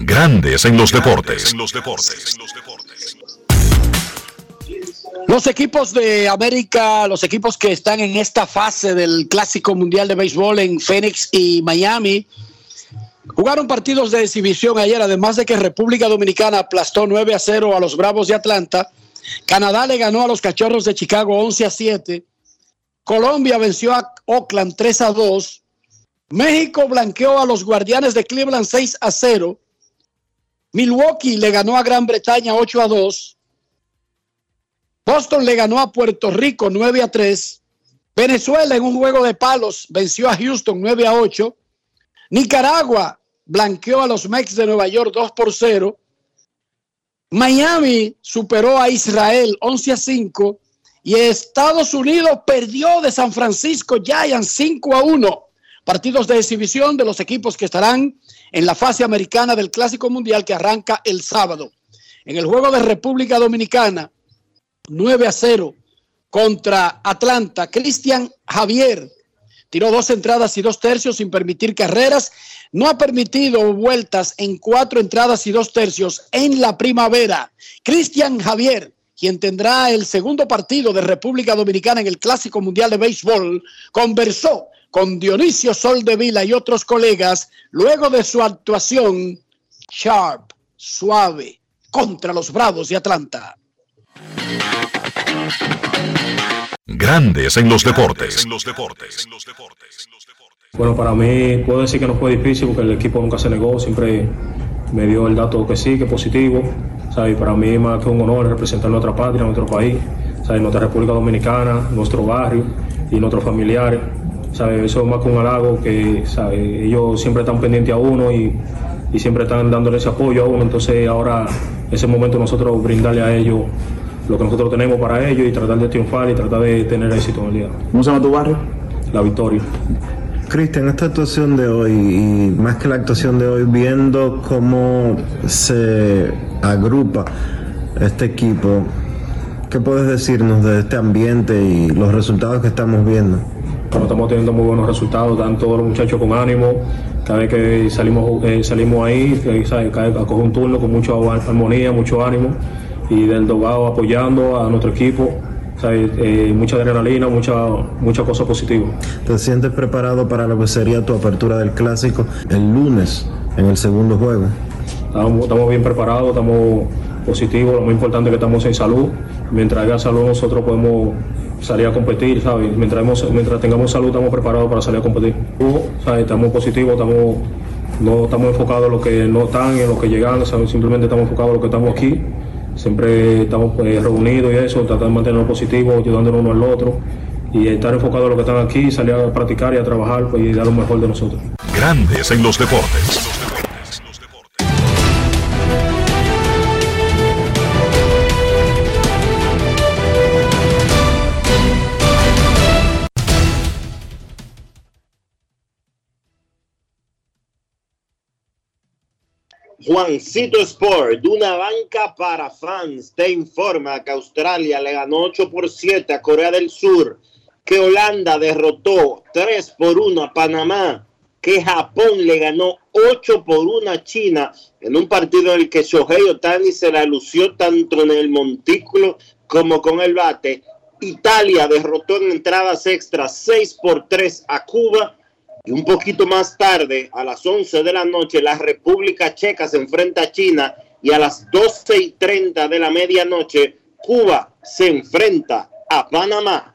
Grandes en los deportes. Los equipos de América, los equipos que están en esta fase del Clásico Mundial de Béisbol en Phoenix y Miami, jugaron partidos de exhibición ayer, además de que República Dominicana aplastó 9 a 0 a los Bravos de Atlanta. Canadá le ganó a los Cachorros de Chicago 11 a 7. Colombia venció a Oakland 3 a 2. México blanqueó a los Guardianes de Cleveland 6 a 0. Milwaukee le ganó a Gran Bretaña 8 a 2. Boston le ganó a Puerto Rico 9 a 3. Venezuela en un juego de palos venció a Houston 9 a 8. Nicaragua blanqueó a los Mex de Nueva York 2 por 0. Miami superó a Israel 11 a 5. Y Estados Unidos perdió de San Francisco Giants 5 a 1. Partidos de exhibición de los equipos que estarán en la fase americana del Clásico Mundial que arranca el sábado. En el juego de República Dominicana, 9 a 0 contra Atlanta. Cristian Javier tiró dos entradas y dos tercios sin permitir carreras. No ha permitido vueltas en cuatro entradas y dos tercios en la primavera. Cristian Javier, quien tendrá el segundo partido de República Dominicana en el Clásico Mundial de Béisbol, conversó con Dionisio Soldevila y otros colegas luego de su actuación sharp, suave, contra los Bravos de Atlanta. Grandes en los deportes. Bueno, para mí puedo decir que no fue difícil porque el equipo nunca se negó, siempre me dio el dato que sí, que positivo. ¿sabes? Para mí es más que un honor representar nuestra patria, nuestro país, ¿sabes? nuestra República Dominicana, nuestro barrio y nuestros familiares. ¿Sabes? Eso es más que un halago que ¿sabes? ellos siempre están pendientes a uno y, y siempre están dándole ese apoyo a uno. Entonces ahora, ese momento nosotros brindarle a ellos lo que nosotros tenemos para ellos y tratar de triunfar y tratar de tener éxito en el día. ¿Cómo se llama tu barrio? La Victoria. Cristian, esta actuación de hoy, y más que la actuación de hoy, viendo cómo se agrupa este equipo, ¿qué puedes decirnos de este ambiente y los resultados que estamos viendo? Bueno, estamos teniendo muy buenos resultados, están todos los muchachos con ánimo. Cada vez que salimos, eh, salimos ahí, eh, ¿sabes? Cada- a coger un turno con mucha armonía, mucho ánimo y del dogado apoyando a nuestro equipo. ¿sabes? Eh, mucha adrenalina, mucha, mucha cosa positiva. ¿Te sientes preparado para lo que sería tu apertura del clásico el lunes en el segundo juego? Estamos, estamos bien preparados, estamos positivos, lo más importante es que estamos en salud. Mientras haya salud nosotros podemos salir a competir, ¿sabes? Mientras, hemos- mientras tengamos salud estamos preparados para salir a competir. ¿sabes? Estamos positivos, estamos, no estamos enfocados en lo que no están y en lo que llegan, ¿sabes? simplemente estamos enfocados en lo que estamos aquí. Siempre estamos pues, reunidos y eso, tratando de mantenernos positivos, ayudándonos uno al otro y estar enfocados en lo que están aquí, salir a practicar y a trabajar pues, y dar lo mejor de nosotros. Grandes en los deportes. Juancito Sport, de una banca para fans, te informa que Australia le ganó 8 por 7 a Corea del Sur, que Holanda derrotó 3 por 1 a Panamá, que Japón le ganó 8 por 1 a China en un partido en el que Shohei Otani se la lució tanto en el montículo como con el bate. Italia derrotó en entradas extras 6 por 3 a Cuba y un poquito más tarde, a las 11 de la noche, la República Checa se enfrenta a China y a las 12 y 30 de la medianoche, Cuba se enfrenta a Panamá.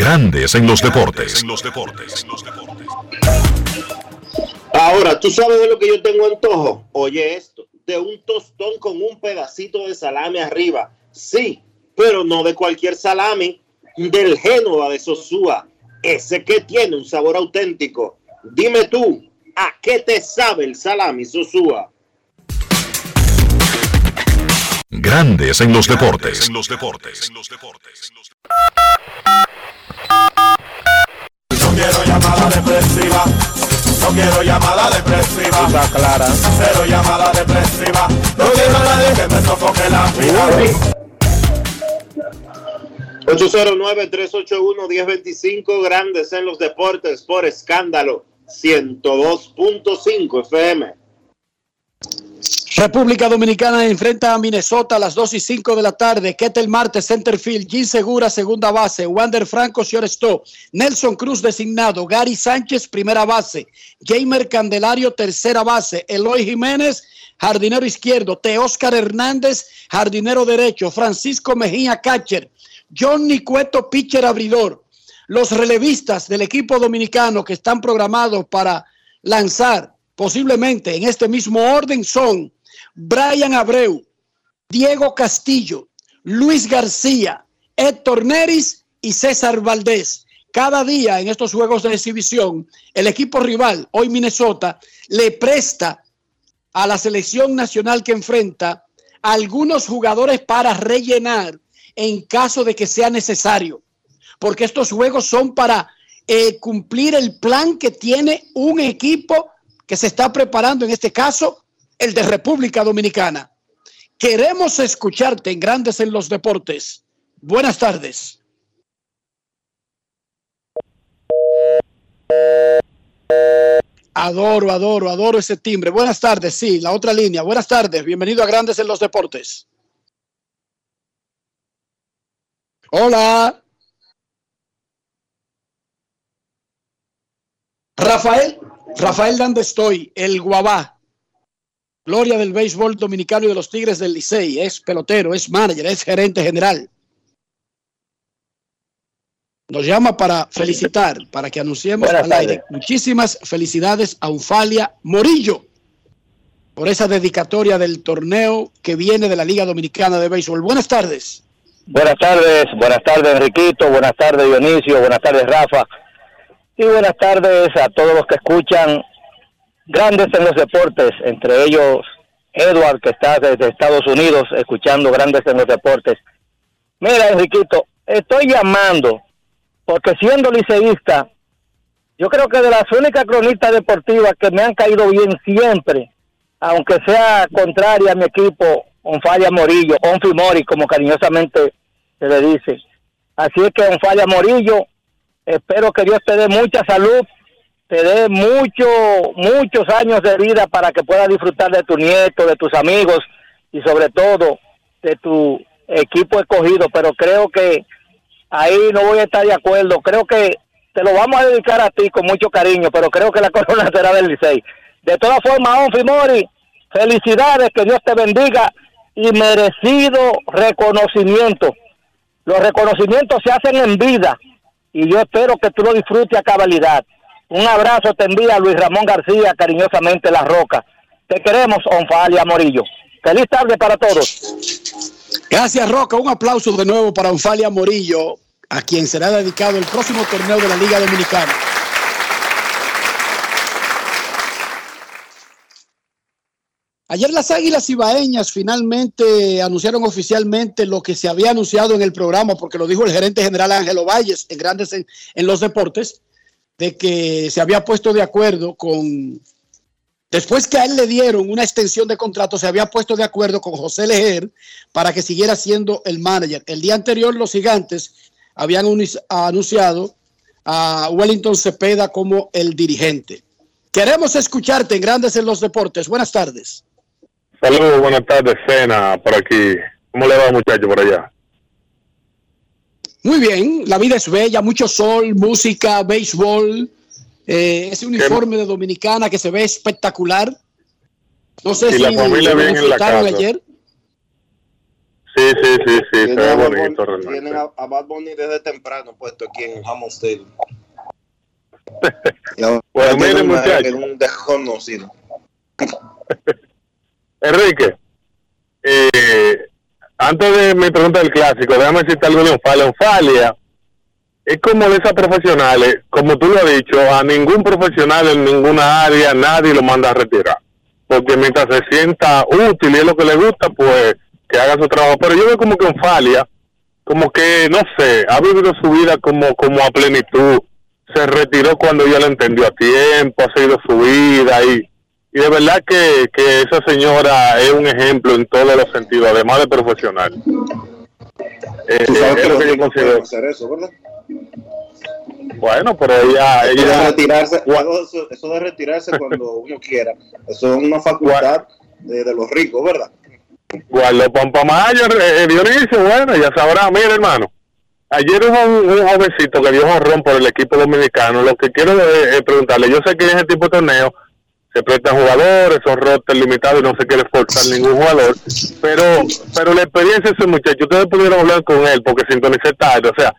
Grandes en los deportes. Ahora, ¿tú sabes de lo que yo tengo antojo? Oye esto, de un tostón con un pedacito de salame arriba. Sí, pero no de cualquier salami, del Génova de Sosúa, ese que tiene un sabor auténtico. Dime tú, ¿a qué te sabe el salami Sosúa? Grandes en los deportes. En los deportes. No quiero llamada depresiva. No quiero llamada depresiva. Está clara. Cero llamada depresiva. No quiero a nadie que me sofoque la vida. 809-381-1025, grandes en los deportes por escándalo, 102.5 FM. República Dominicana enfrenta a Minnesota a las 2 y 5 de la tarde. Ketel Marte, Centerfield. Gin Segura, segunda base. Wander Franco, shortstop. Nelson Cruz, designado. Gary Sánchez, primera base. Jamer Candelario, tercera base. Eloy Jiménez, jardinero izquierdo. Teóscar Hernández, jardinero derecho. Francisco Mejía, catcher. John Nicueto, pitcher abridor. Los relevistas del equipo dominicano que están programados para lanzar posiblemente en este mismo orden son Brian Abreu, Diego Castillo, Luis García, Héctor Neris y César Valdés. Cada día en estos juegos de exhibición, el equipo rival, hoy Minnesota, le presta a la selección nacional que enfrenta algunos jugadores para rellenar en caso de que sea necesario. Porque estos juegos son para eh, cumplir el plan que tiene un equipo que se está preparando, en este caso, el de República Dominicana. Queremos escucharte en Grandes en los Deportes. Buenas tardes. Adoro, adoro, adoro ese timbre. Buenas tardes, sí, la otra línea. Buenas tardes, bienvenido a Grandes en los Deportes. Hola. Rafael, Rafael ¿dónde estoy? El Guabá. Gloria del béisbol dominicano y de los Tigres del Licey. Es pelotero, es manager, es gerente general. Nos llama para felicitar, para que anunciemos Buenas al aire. Muchísimas felicidades a Unfalia Morillo por esa dedicatoria del torneo que viene de la Liga Dominicana de Béisbol. Buenas tardes. Buenas tardes, buenas tardes Enriquito, buenas tardes Dionisio, buenas tardes Rafa y buenas tardes a todos los que escuchan Grandes en los Deportes, entre ellos Edward que está desde Estados Unidos escuchando Grandes en los Deportes. Mira Enriquito, estoy llamando porque siendo liceísta, yo creo que de las únicas cronistas deportivas que me han caído bien siempre, aunque sea contraria a mi equipo, Onfalla Morillo, Onfi Mori, como cariñosamente se le dice. Así es que Onfalla Morillo, espero que Dios te dé mucha salud, te dé mucho, muchos años de vida para que puedas disfrutar de tu nieto, de tus amigos y sobre todo de tu equipo escogido. Pero creo que ahí no voy a estar de acuerdo. Creo que te lo vamos a dedicar a ti con mucho cariño, pero creo que la [LAUGHS] corona será del Licey. De todas formas, Onfi Mori, felicidades, que Dios te bendiga y merecido reconocimiento. Los reconocimientos se hacen en vida y yo espero que tú lo disfrutes a cabalidad. Un abrazo te envía Luis Ramón García, cariñosamente La Roca. Te queremos, Onfalia Morillo. Feliz tarde para todos. Gracias, Roca. Un aplauso de nuevo para Onfalia Morillo, a quien será dedicado el próximo torneo de la Liga Dominicana. Ayer las Águilas Ibaeñas finalmente anunciaron oficialmente lo que se había anunciado en el programa, porque lo dijo el gerente general Ángelo Valles en Grandes en, en los Deportes, de que se había puesto de acuerdo con, después que a él le dieron una extensión de contrato, se había puesto de acuerdo con José Lejer para que siguiera siendo el manager. El día anterior los gigantes habían anunciado a Wellington Cepeda como el dirigente. Queremos escucharte en Grandes en los Deportes. Buenas tardes. Saludos, buenas tardes, Cena, por aquí. ¿Cómo le va, muchacho, por allá? Muy bien, la vida es bella, mucho sol, música, béisbol, eh, ese uniforme de Dominicana que se ve espectacular. No sé Y si la familia lo bien en la casa. ayer. Sí, sí, sí, sí, se ve a Bad bonito Bunny- tienen a, a Bad Bunny desde temprano puesto aquí en Hammond Stadium. [LAUGHS] Tienen miren, muchachos. en un desconocido. [LAUGHS] Enrique, eh, antes de mi pregunta del clásico, déjame decirte algo de Onfalia. Onfalia es como de esas profesionales, como tú lo has dicho, a ningún profesional en ninguna área nadie lo manda a retirar. Porque mientras se sienta útil y es lo que le gusta, pues que haga su trabajo. Pero yo veo como que Onfalia, como que, no sé, ha vivido su vida como, como a plenitud. Se retiró cuando ya lo entendió a tiempo, ha seguido su vida y y de verdad que, que esa señora es un ejemplo en todos los sentidos, además de profesional. Eh, Tú sabes es que lo que yo considero. hacer eso, ¿verdad? Bueno, pero ella... Eso de ella retirarse, eso, eso de retirarse cuando uno quiera, eso es una facultad de, de los ricos, ¿verdad? guardó Pampamayo, eh, Dionisio, bueno, ya sabrá, mira hermano. Ayer hubo un, un jovencito que dio honrón por el equipo dominicano. Lo que quiero es, es preguntarle, yo sé que en ese tipo de torneo se prestan jugadores, son rosters limitados y no se quiere forzar ningún jugador, pero pero la experiencia de ese muchacho, ustedes pudieron hablar con él porque sintonicé tarde, o sea,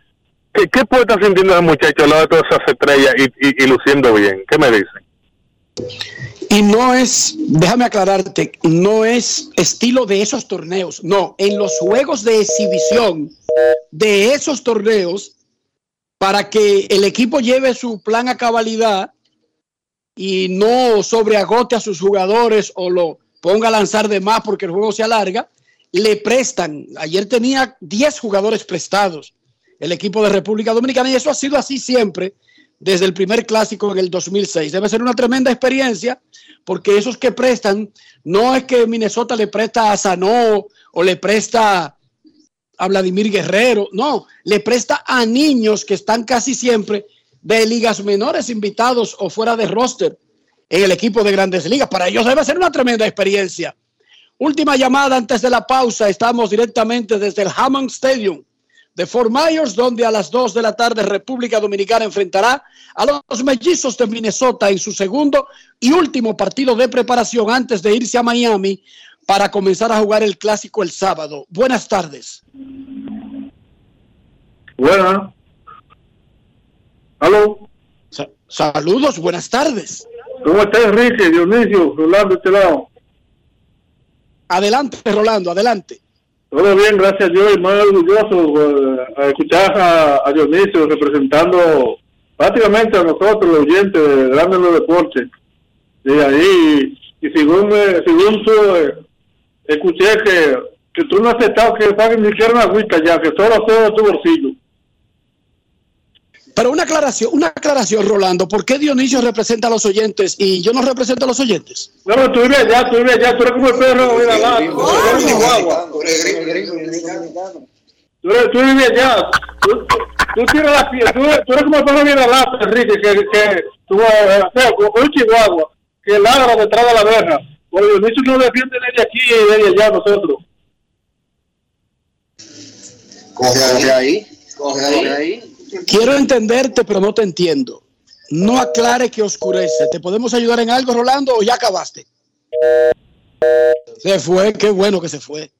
¿qué, qué puede estar sintiendo ese muchacho al lado de todas esas estrellas y, y, y luciendo bien? ¿Qué me dicen? Y no es, déjame aclararte, no es estilo de esos torneos. No, en los juegos de exhibición de esos torneos, para que el equipo lleve su plan a cabalidad y no sobreagote a sus jugadores o lo ponga a lanzar de más porque el juego se alarga, le prestan. Ayer tenía 10 jugadores prestados el equipo de República Dominicana y eso ha sido así siempre desde el primer clásico en el 2006. Debe ser una tremenda experiencia porque esos que prestan, no es que Minnesota le presta a Sanó o le presta a Vladimir Guerrero, no, le presta a niños que están casi siempre de ligas menores invitados o fuera de roster en el equipo de grandes ligas. Para ellos debe ser una tremenda experiencia. Última llamada antes de la pausa. Estamos directamente desde el Hammond Stadium de Fort Myers, donde a las 2 de la tarde República Dominicana enfrentará a los mellizos de Minnesota en su segundo y último partido de preparación antes de irse a Miami para comenzar a jugar el clásico el sábado. Buenas tardes. ¿Aló? Sa- saludos, buenas tardes. ¿Cómo estás, Enrique, Dionisio, Rolando, este lado? Adelante, Rolando, adelante. Todo bien, gracias a Dios y muy orgulloso eh, a escuchar a, a Dionisio representando prácticamente a nosotros, los oyentes de Grandes los Deportes. Y ahí, y según, me- según tú, eh, escuché que, que tú no has aceptado que paguen ni siquiera una agüita ya, que solo todo de tu bolsillo. Pero una aclaración, una aclaración, Rolando. ¿Por qué Dionisio representa a los oyentes y yo no represento a los oyentes? No, pero tú vives allá, tú vives allá, tú eres como el perro de la lata, tú eres chihuahua. Tú, vives allá, tú, tienes la piel, tú, tú eres como el perro de la lata, Enrique, que, que tú, eh, como un chihuahua, que ladra detrás de la verja. Porque Dionisio no defiende desde aquí y desde allá nosotros. Coge ahí, coge ahí. Quiero entenderte, pero no te entiendo. No aclare que oscurece. ¿Te podemos ayudar en algo, Rolando, o ya acabaste? Se fue, qué bueno que se fue.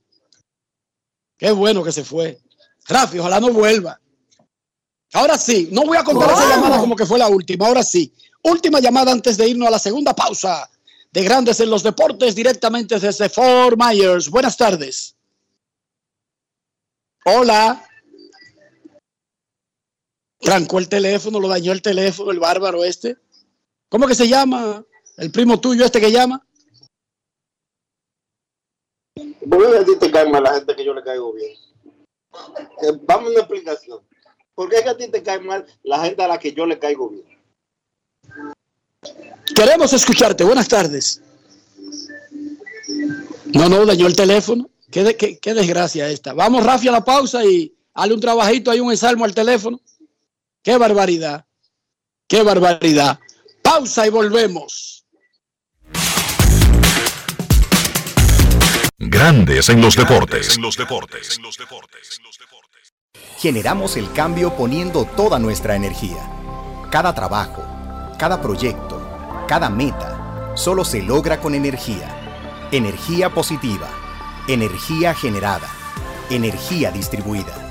Qué bueno que se fue. Rafi, ojalá no vuelva. Ahora sí, no voy a contar esa llamada como que fue la última. Ahora sí, última llamada antes de irnos a la segunda pausa de Grandes en los Deportes directamente desde Fort Myers. Buenas tardes. Hola. Trancó el teléfono, lo dañó el teléfono, el bárbaro este. ¿Cómo que se llama? El primo tuyo este que llama. ¿Por qué a ti te cae mal la gente que yo le caigo bien? Eh, Dame una explicación. ¿Por qué es que a ti te cae mal la gente a la que yo le caigo bien? Queremos escucharte. Buenas tardes. No, no, dañó el teléfono. Qué, de- qué- qué desgracia esta. Vamos, Rafi, a la pausa y hazle un trabajito, hay un ensalmo al teléfono. Qué barbaridad. Qué barbaridad. Pausa y volvemos. Grandes en los deportes. En los deportes. Generamos el cambio poniendo toda nuestra energía. Cada trabajo, cada proyecto, cada meta, solo se logra con energía. Energía positiva, energía generada, energía distribuida.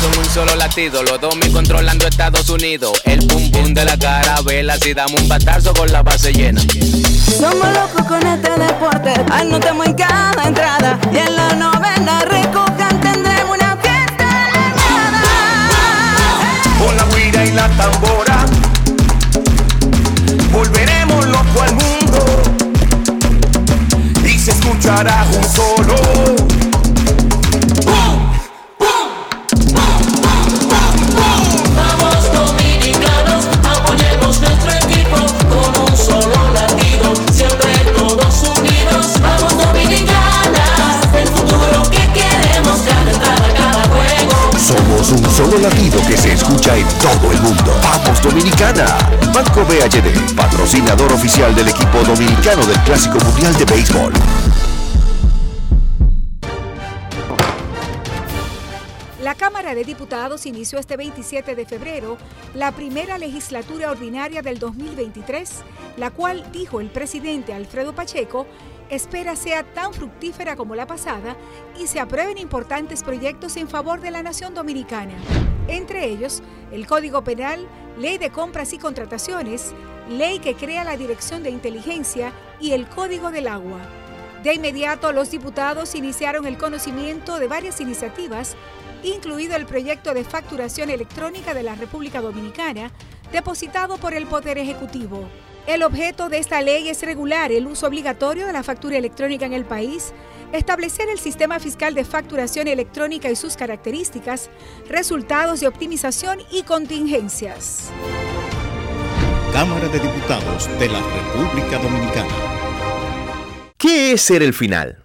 Son un solo latido, los dos me controlando Estados Unidos. El pum pum de la carabela, si damos un batazo con la base llena. Somos locos con este deporte, anotamos en cada entrada y en la novena recojan tendremos una fiesta con la guira y la tambora. Volveremos loco al mundo y se escuchará un solo. Un solo latido que se escucha en todo el mundo. ¡Vamos Dominicana! Banco BHD, patrocinador oficial del equipo dominicano del Clásico Mundial de Béisbol. Cámara de Diputados inició este 27 de febrero la primera legislatura ordinaria del 2023, la cual, dijo el presidente Alfredo Pacheco, espera sea tan fructífera como la pasada y se aprueben importantes proyectos en favor de la nación dominicana. Entre ellos, el Código Penal, Ley de Compras y Contrataciones, Ley que crea la Dirección de Inteligencia y el Código del Agua. De inmediato, los diputados iniciaron el conocimiento de varias iniciativas, incluido el proyecto de facturación electrónica de la República Dominicana, depositado por el Poder Ejecutivo. El objeto de esta ley es regular el uso obligatorio de la factura electrónica en el país, establecer el sistema fiscal de facturación electrónica y sus características, resultados de optimización y contingencias. Cámara de Diputados de la República Dominicana. ¿Qué es ser el final?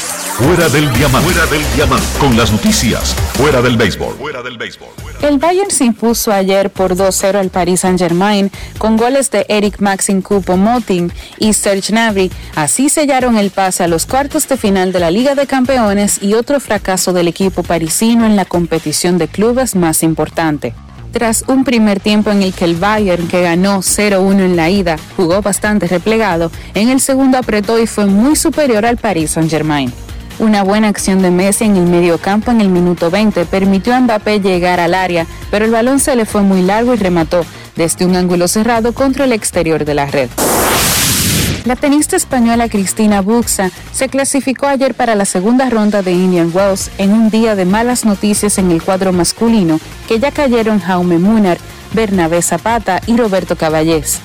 Fuera del diamante. Fuera del diamante. Con las noticias. Fuera del béisbol. Fuera del béisbol. El Bayern se impuso ayer por 2-0 al Paris Saint-Germain con goles de Eric Maxim Kupo-Moting y Serge Gnabry. Así sellaron el pase a los cuartos de final de la Liga de Campeones y otro fracaso del equipo parisino en la competición de clubes más importante. Tras un primer tiempo en el que el Bayern, que ganó 0-1 en la ida, jugó bastante replegado, en el segundo apretó y fue muy superior al Paris Saint-Germain. Una buena acción de Messi en el mediocampo en el minuto 20 permitió a Mbappé llegar al área, pero el balón se le fue muy largo y remató desde un ángulo cerrado contra el exterior de la red. La tenista española Cristina Buxa se clasificó ayer para la segunda ronda de Indian Wells en un día de malas noticias en el cuadro masculino, que ya cayeron Jaume Munar, Bernabé Zapata y Roberto Caballés.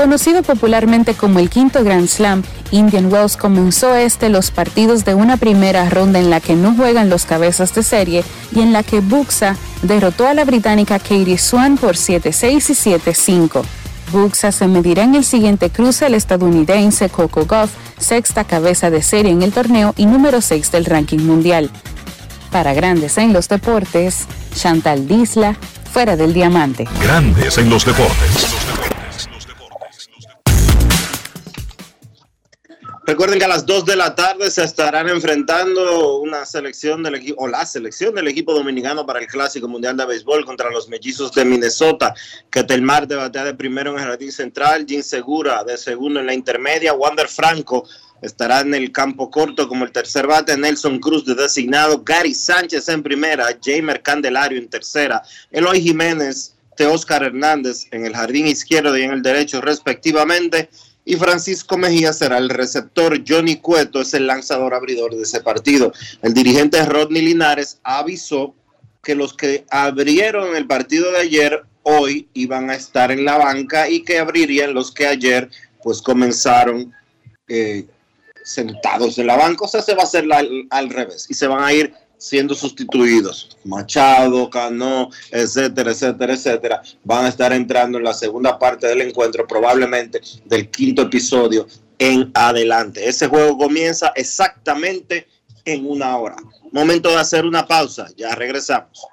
Conocido popularmente como el quinto Grand Slam, Indian Wells comenzó este los partidos de una primera ronda en la que no juegan los cabezas de serie y en la que Buxa derrotó a la británica Katie Swan por 7-6 y 7-5. Buxa se medirá en el siguiente cruce al estadounidense Coco Goff, sexta cabeza de serie en el torneo y número 6 del ranking mundial. Para Grandes en los Deportes, Chantal Disla, fuera del diamante. Grandes en los deportes. Recuerden que a las 2 de la tarde se estarán enfrentando una selección del equipo, o la selección del equipo dominicano para el Clásico Mundial de Béisbol contra los mellizos de Minnesota. Ketelmar de batea de primero en el jardín central, Jim Segura de segundo en la intermedia, Wander Franco estará en el campo corto como el tercer bate, Nelson Cruz de designado, Gary Sánchez en primera, Jamer Candelario en tercera, Eloy Jiménez, Teóscar Hernández en el jardín izquierdo y en el derecho respectivamente y Francisco Mejía será el receptor. Johnny Cueto es el lanzador abridor de ese partido. El dirigente Rodney Linares avisó que los que abrieron el partido de ayer hoy iban a estar en la banca y que abrirían los que ayer pues comenzaron eh, sentados en la banca. O sea, se va a hacer al revés y se van a ir siendo sustituidos. Machado, Cano, etcétera, etcétera, etcétera, van a estar entrando en la segunda parte del encuentro, probablemente del quinto episodio en adelante. Ese juego comienza exactamente en una hora. Momento de hacer una pausa, ya regresamos.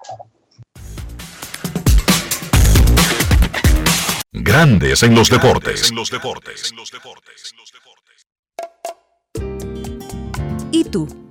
Grandes en los deportes. ¿Y tú?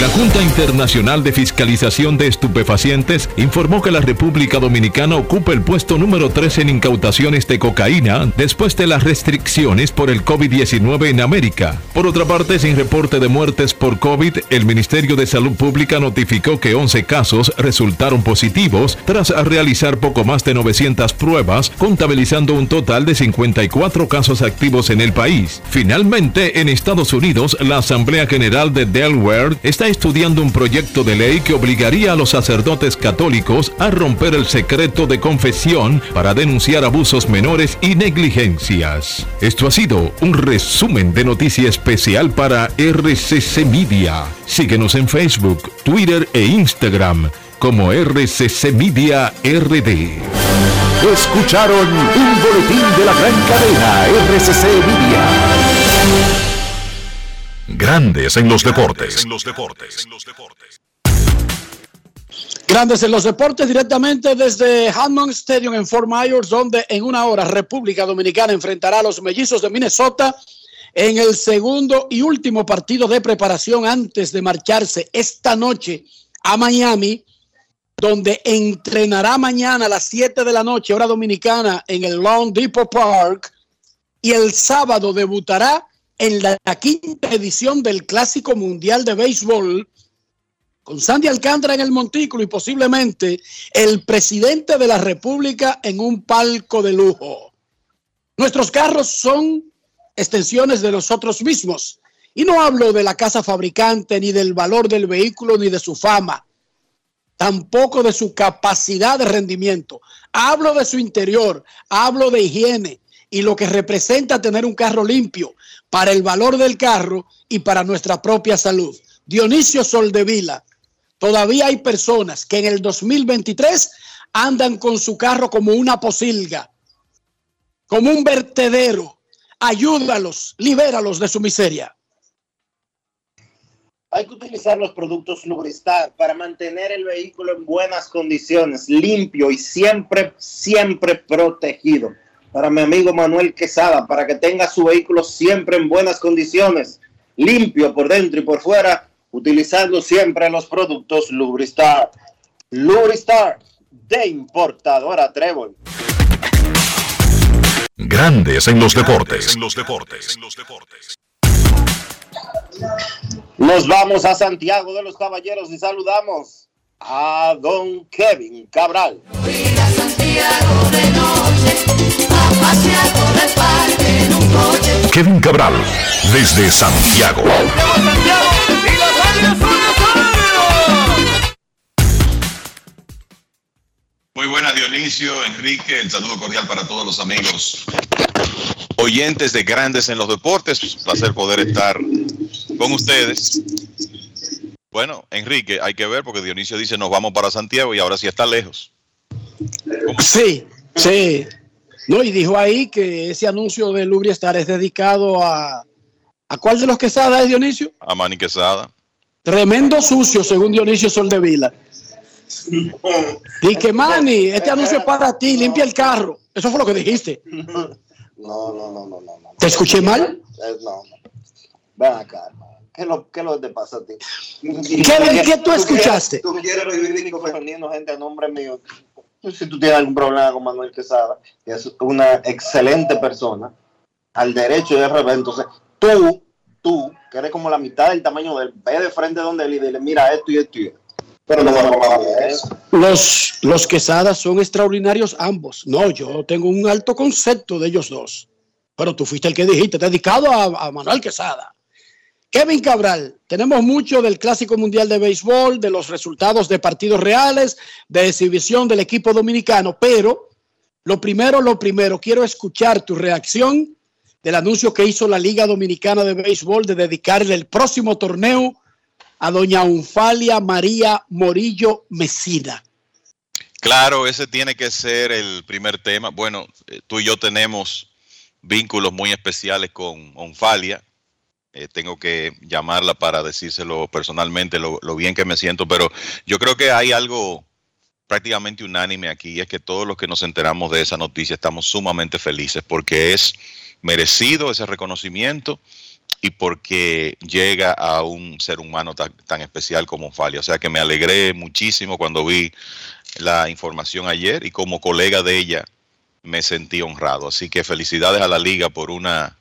La Junta Internacional de Fiscalización de Estupefacientes informó que la República Dominicana ocupa el puesto número 3 en incautaciones de cocaína después de las restricciones por el COVID-19 en América. Por otra parte, sin reporte de muertes por COVID, el Ministerio de Salud Pública notificó que 11 casos resultaron positivos tras realizar poco más de 900 pruebas, contabilizando un total de 54 casos activos en el país. Finalmente, en Estados Unidos, la Asamblea General de Delaware está estudiando un proyecto de ley que obligaría a los sacerdotes católicos a romper el secreto de confesión para denunciar abusos menores y negligencias. Esto ha sido un resumen de noticia especial para RCC Media. Síguenos en Facebook, Twitter e Instagram como RCC Media RD. Escucharon un boletín de la gran cadena RCC Media. Grandes en los deportes. Grandes en los deportes directamente desde Hammond Stadium en Fort Myers, donde en una hora República Dominicana enfrentará a los mellizos de Minnesota en el segundo y último partido de preparación antes de marcharse esta noche a Miami, donde entrenará mañana a las 7 de la noche, hora dominicana, en el Long Depot Park, y el sábado debutará en la quinta edición del Clásico Mundial de Béisbol con Sandy Alcántara en el montículo y posiblemente el presidente de la República en un palco de lujo. Nuestros carros son extensiones de nosotros mismos. Y no hablo de la casa fabricante, ni del valor del vehículo, ni de su fama, tampoco de su capacidad de rendimiento. Hablo de su interior, hablo de higiene y lo que representa tener un carro limpio para el valor del carro y para nuestra propia salud. Dionisio Soldevila, todavía hay personas que en el 2023 andan con su carro como una posilga, como un vertedero. Ayúdalos, libéralos de su miseria. Hay que utilizar los productos Lubristar para mantener el vehículo en buenas condiciones, limpio y siempre, siempre protegido. Para mi amigo Manuel Quesada, para que tenga su vehículo siempre en buenas condiciones, limpio por dentro y por fuera, utilizando siempre los productos Lubristar. Lubristar de importadora Trébol. Grandes en los deportes. Nos vamos a Santiago de los Caballeros y saludamos a don Kevin Cabral. Kevin Cabral, desde Santiago. Muy buena Dionisio, Enrique, el saludo cordial para todos los amigos oyentes de Grandes en los Deportes. Placer poder estar con ustedes. Bueno, Enrique, hay que ver porque Dionisio dice nos vamos para Santiago y ahora sí está lejos. Sí, sí. No, y dijo ahí que ese anuncio de Lubriestar es dedicado a. ¿A cuál de los Quesada es Dionisio? A Manny Quesada. Tremendo sucio, según Dionisio Soldevila. Y que Manny, este anuncio es para ti, limpia el carro. Eso fue lo que dijiste. No, no, no, no, no. ¿Te escuché mal? Eh, No, no. Ven acá. ¿Qué es lo, qué lo que te pasa a ti? ¿Qué- qué tú escuchaste? Tú quieres vivir ofendiendo gente a nombre mío. Pues, Si tú tienes algún problema con Manuel Quesada, que es una excelente persona, al derecho al revés, entonces tú, tú, que eres como la mitad del tamaño del ve de frente donde él y dile, mira esto y esto y esto. Pero no eso. Los, los Quesadas son extraordinarios ambos. No, yo tengo un alto concepto de ellos dos. Pero tú fuiste el que dijiste, dedicado a, a Manuel Quesada. Kevin Cabral, tenemos mucho del Clásico Mundial de Béisbol, de los resultados de partidos reales, de exhibición del equipo dominicano, pero lo primero, lo primero, quiero escuchar tu reacción del anuncio que hizo la Liga Dominicana de Béisbol de dedicarle el próximo torneo a doña Unfalia María Morillo Mesina. Claro, ese tiene que ser el primer tema. Bueno, eh, tú y yo tenemos vínculos muy especiales con Onfalia. Eh, tengo que llamarla para decírselo personalmente lo, bien que me siento, pero yo creo que hay algo prácticamente unánime aquí, y es que todos los que nos enteramos de esa noticia estamos sumamente felices porque es merecido ese reconocimiento y porque llega a un ser humano tan, tan especial como Falia. O sea que me alegré muchísimo cuando vi la información ayer y como colega de ella me sentí honrado. Así que felicidades a la liga por una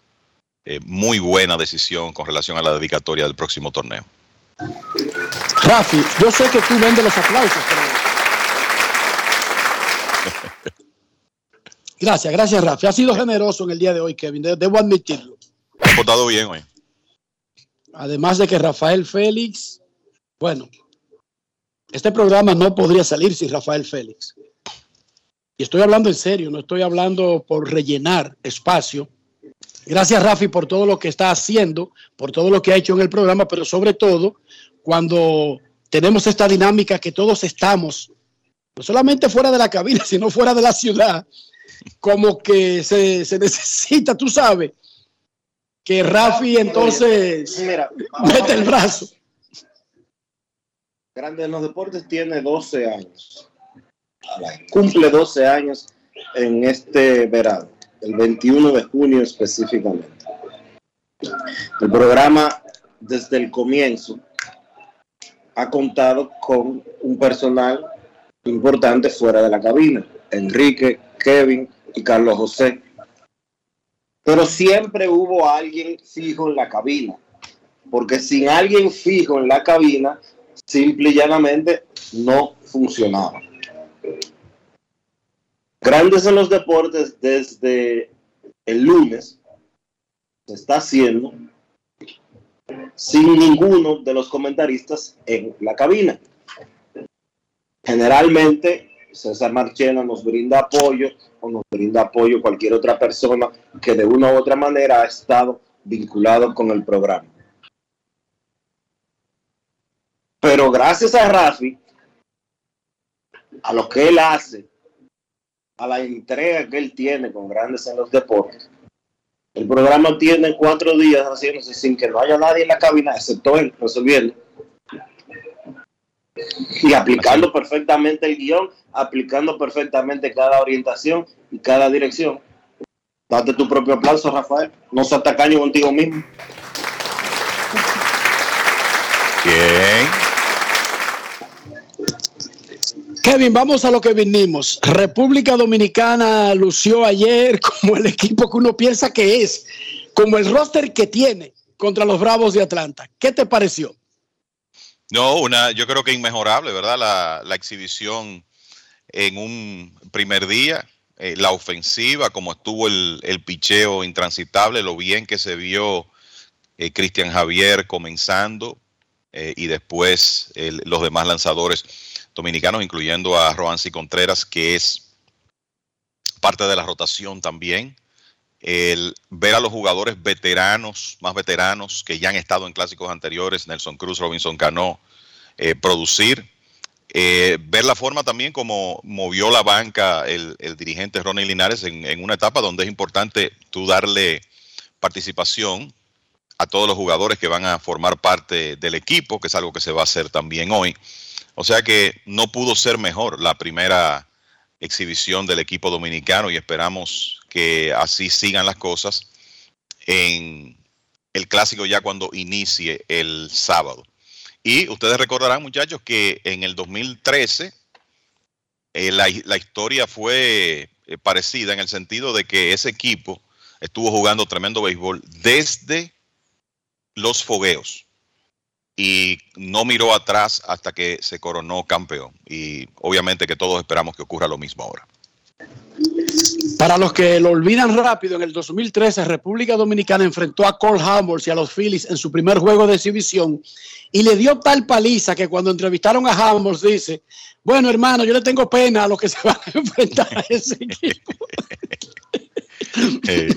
eh, muy buena decisión con relación a la dedicatoria del próximo torneo. Rafi, yo sé que tú vendes los aplausos, pero... [LAUGHS] Gracias, gracias Rafi. Ha sido generoso en el día de hoy, Kevin. de- Debo admitirlo. Ha portado bien hoy. Además de que Rafael Félix, bueno, este programa no podría salir sin Rafael Félix. Y estoy hablando en serio, no estoy hablando por rellenar espacio. Gracias, Rafi, por todo lo que está haciendo, por todo lo que ha hecho en el programa, pero sobre todo cuando tenemos esta dinámica que todos estamos, no solamente fuera de la cabina, [LAUGHS] sino fuera de la ciudad, como que se, se necesita, tú sabes, que Rafi entonces Mira, mete el brazo. Grande en los Deportes tiene 12 años. Cumple 12 años en este verano, el 21 de junio específicamente. El programa desde el comienzo ha contado con un personal importante fuera de la cabina. Enrique, Kevin y Carlos José. Pero siempre hubo alguien fijo en la cabina. Porque sin alguien fijo en la cabina, simple y llanamente no funcionaba. Grandes en los deportes desde el lunes se está haciendo sin ninguno de los comentaristas en la cabina. Generalmente César Marchena nos brinda apoyo o nos brinda apoyo cualquier otra persona que de una u otra manera ha estado vinculado con el programa. Pero gracias a Rafi, a lo que él hace, a la entrega que él tiene con Grandes en los Deportes, el programa tiene cuatro días haciéndose sin que no haya nadie en la cabina, excepto él, resolviendo. Y aplicando perfectamente el guion, aplicando perfectamente cada orientación y cada dirección. Date tu propio aplauso, Rafael. No seas tacaño contigo mismo. Kevin, vamos a lo que vinimos. República Dominicana lució ayer [LAUGHS] como el equipo que uno piensa que es, como el roster que tiene contra los Bravos de Atlanta. ¿Qué te pareció? No, una, yo creo que inmejorable, ¿verdad? La, exhibición en un primer día, eh, la ofensiva, como estuvo el, el picheo intransitable, lo bien que se vio eh, Cristian Javier comenzando eh, y después el- los demás lanzadores dominicanos, incluyendo a Roansi Contreras, que es parte de la rotación también. El ver a los jugadores veteranos, más veteranos, que ya han estado en clásicos anteriores, Nelson Cruz, Robinson Cano, eh, producir. Eh, ver la forma también como movió la banca el, dirigente Ronnie Linares en, en una etapa donde es importante tú darle participación a todos los jugadores que van a formar parte del equipo, que es algo que se va a hacer también hoy. O sea que no pudo ser mejor la primera exhibición del equipo dominicano y esperamos que así sigan las cosas en el clásico ya cuando inicie el sábado. Y ustedes recordarán, muchachos, que en el 2013 eh, la, la historia fue eh, parecida en el sentido de que ese equipo estuvo jugando tremendo béisbol desde los fogueos y no miró atrás hasta que se coronó campeón. Y obviamente que todos esperamos que ocurra lo mismo ahora. Para los que lo olvidan rápido, en el 2013 República Dominicana enfrentó a Cole Hamels y a los Phillies en su primer juego de exhibición y le dio tal paliza que cuando entrevistaron a Hamels dice, bueno hermano, yo le tengo pena a los que [LAUGHS] se van a enfrentar a ese equipo. [LAUGHS] Eh,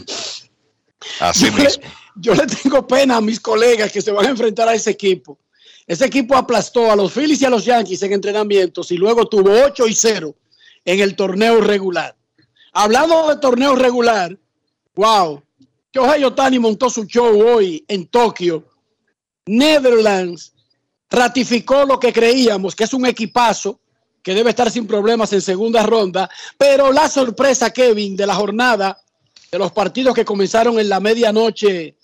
así mismo. Yo le tengo pena a mis colegas que se van a enfrentar a ese equipo. Ese equipo aplastó a los Phillies y a los Yankees en entrenamientos y luego tuvo 8 y 0 en el torneo regular. Hablando de torneo regular, wow, Shohei Otani montó su show hoy en Tokio. Netherlands ratificó lo que creíamos, que es un equipazo que debe estar sin problemas en segunda ronda, pero la sorpresa, Kevin, de la jornada, de los partidos que comenzaron en la medianoche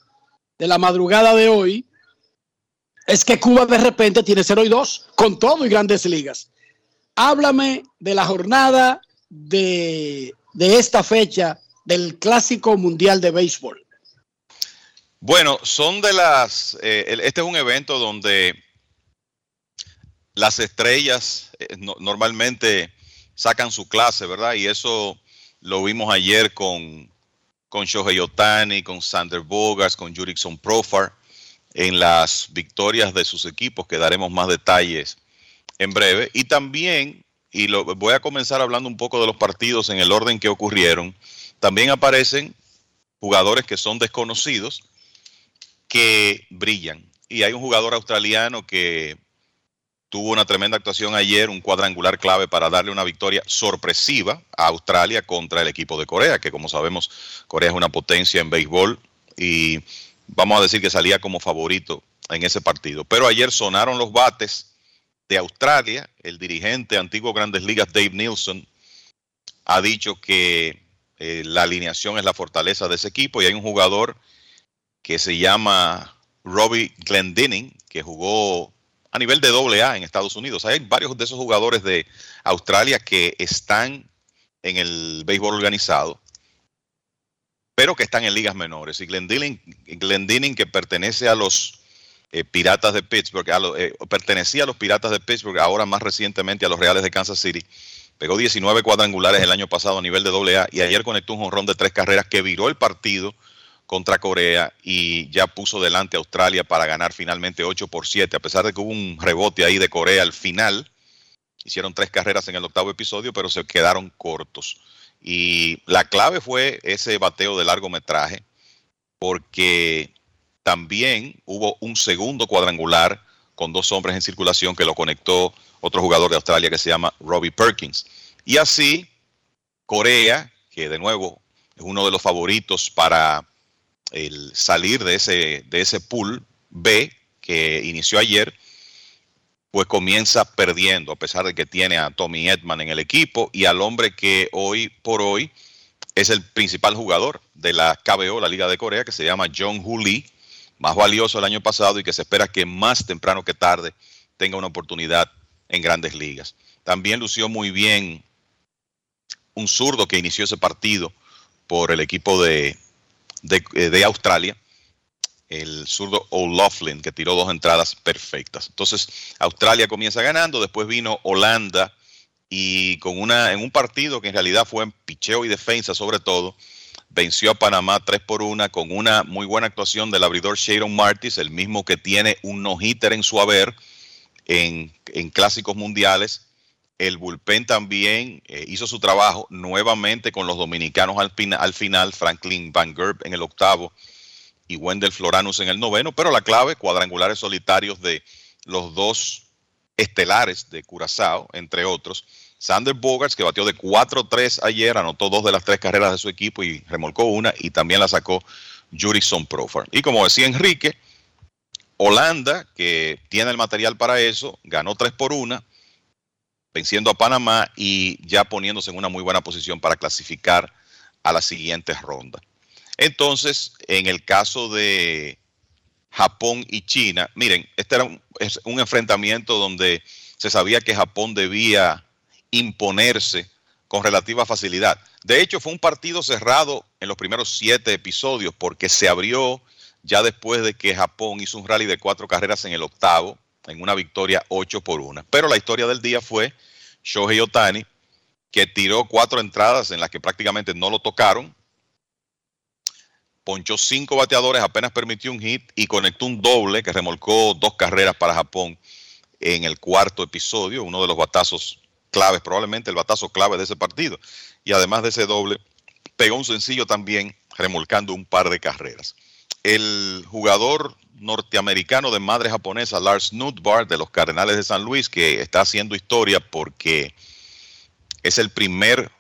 de la madrugada de hoy es que Cuba de repente tiene 0 y 2 con todo y grandes ligas. Háblame de la jornada de, de esta fecha del Clásico Mundial de Béisbol. Bueno, son de las. eh, este es un evento donde las estrellas eh, no- normalmente sacan su clase, ¿verdad? Y eso lo vimos ayer con, con Shohei Otani, con Sander Bogarts, con Jurickson Profar, en las victorias de sus equipos, que daremos más detalles en breve. Y también, y lo, voy a comenzar hablando un poco de los partidos en el orden que ocurrieron, también aparecen jugadores que son desconocidos que brillan. Y hay un jugador australiano que tuvo una tremenda actuación ayer, un cuadrangular clave para darle una victoria sorpresiva a Australia contra el equipo de Corea, que como sabemos Corea es una potencia en béisbol y vamos a decir que salía como favorito en ese partido. Pero ayer sonaron los bates de Australia, el dirigente antiguo Grandes Ligas Dave Nielsen ha dicho que eh, la alineación es la fortaleza de ese equipo y hay un jugador que se llama Robbie Glendinning, que jugó a nivel de doble A en Estados Unidos. Hay varios de esos jugadores de Australia que están en el béisbol organizado, pero que están en ligas menores. Y Glendinning, que pertenece a los eh, Piratas de Pittsburgh, a eh, pertenecía a los Piratas de Pittsburgh, ahora más recientemente a los Reales de Kansas City. Pegó 19 cuadrangulares el año pasado a nivel de doble A y ayer conectó un jonrón de tres carreras que viró el partido contra Corea y ya puso delante a Australia para ganar finalmente 8 por 7, a pesar de que hubo un rebote ahí de Corea al final. Hicieron tres carreras en el octavo episodio, pero se quedaron cortos. Y la clave fue ese bateo de largometraje, porque también hubo un segundo cuadrangular con dos hombres en circulación que lo conectó otro jugador de Australia que se llama Robbie Perkins. Y así, Corea, que de nuevo es uno de los favoritos para el salir de ese, de ese pool B que inició ayer, pues comienza perdiendo, a pesar de que tiene a Tommy Edman en el equipo y al hombre que hoy por hoy es el principal jugador de la KBO, la Liga de Corea, que se llama John Hu Lee, más valioso el año pasado y que se espera que más temprano que tarde tenga una oportunidad en grandes ligas. También lució muy bien un zurdo que inició ese partido por el equipo de, de, eh, de Australia, el zurdo O'Loughlin, que tiró dos entradas perfectas. Entonces, Australia comienza ganando, después vino Holanda y con una, en un partido que en realidad fue en picheo y defensa sobre todo, venció a Panamá 3 por 1 con una muy buena actuación del abridor Sharon Martis, el mismo que tiene un no-hitter en su haber en, en clásicos mundiales. El bullpen también eh, hizo su trabajo nuevamente con los dominicanos al, final, Franklin Van Gerb en el octavo y Wendell Floranus en el noveno, pero la clave, cuadrangulares solitarios de los dos estelares de Curazao, entre otros. Sander Bogarts, que batió de 4-3 ayer, anotó dos de las tres carreras de su equipo y remolcó una, y también la sacó Jurison Profar. Y como decía Enrique, Holanda, que tiene el material para eso, ganó 3 por 1, venciendo a Panamá y ya poniéndose en una muy buena posición para clasificar a la siguiente ronda. Entonces, en el caso de Japón y China, miren, este era un enfrentamiento donde se sabía que Japón debía imponerse con relativa facilidad. De hecho, fue un partido cerrado en los primeros siete episodios porque se abrió ya después de que Japón hizo un rally de cuatro carreras en el octavo, en una victoria 8 por 1. Pero la historia del día fue Shohei Otani, que tiró cuatro entradas en las que prácticamente no lo tocaron, ponchó cinco bateadores, apenas permitió un hit y conectó un doble que remolcó dos carreras para Japón en el cuarto episodio, uno de los batazos claves, probablemente el batazo clave de ese partido. Y además de ese doble, pegó un sencillo también, remolcando un par de carreras. El jugador norteamericano de madre japonesa, Lars Nutbar, de los Cardenales de San Luis, que está haciendo historia porque es el primer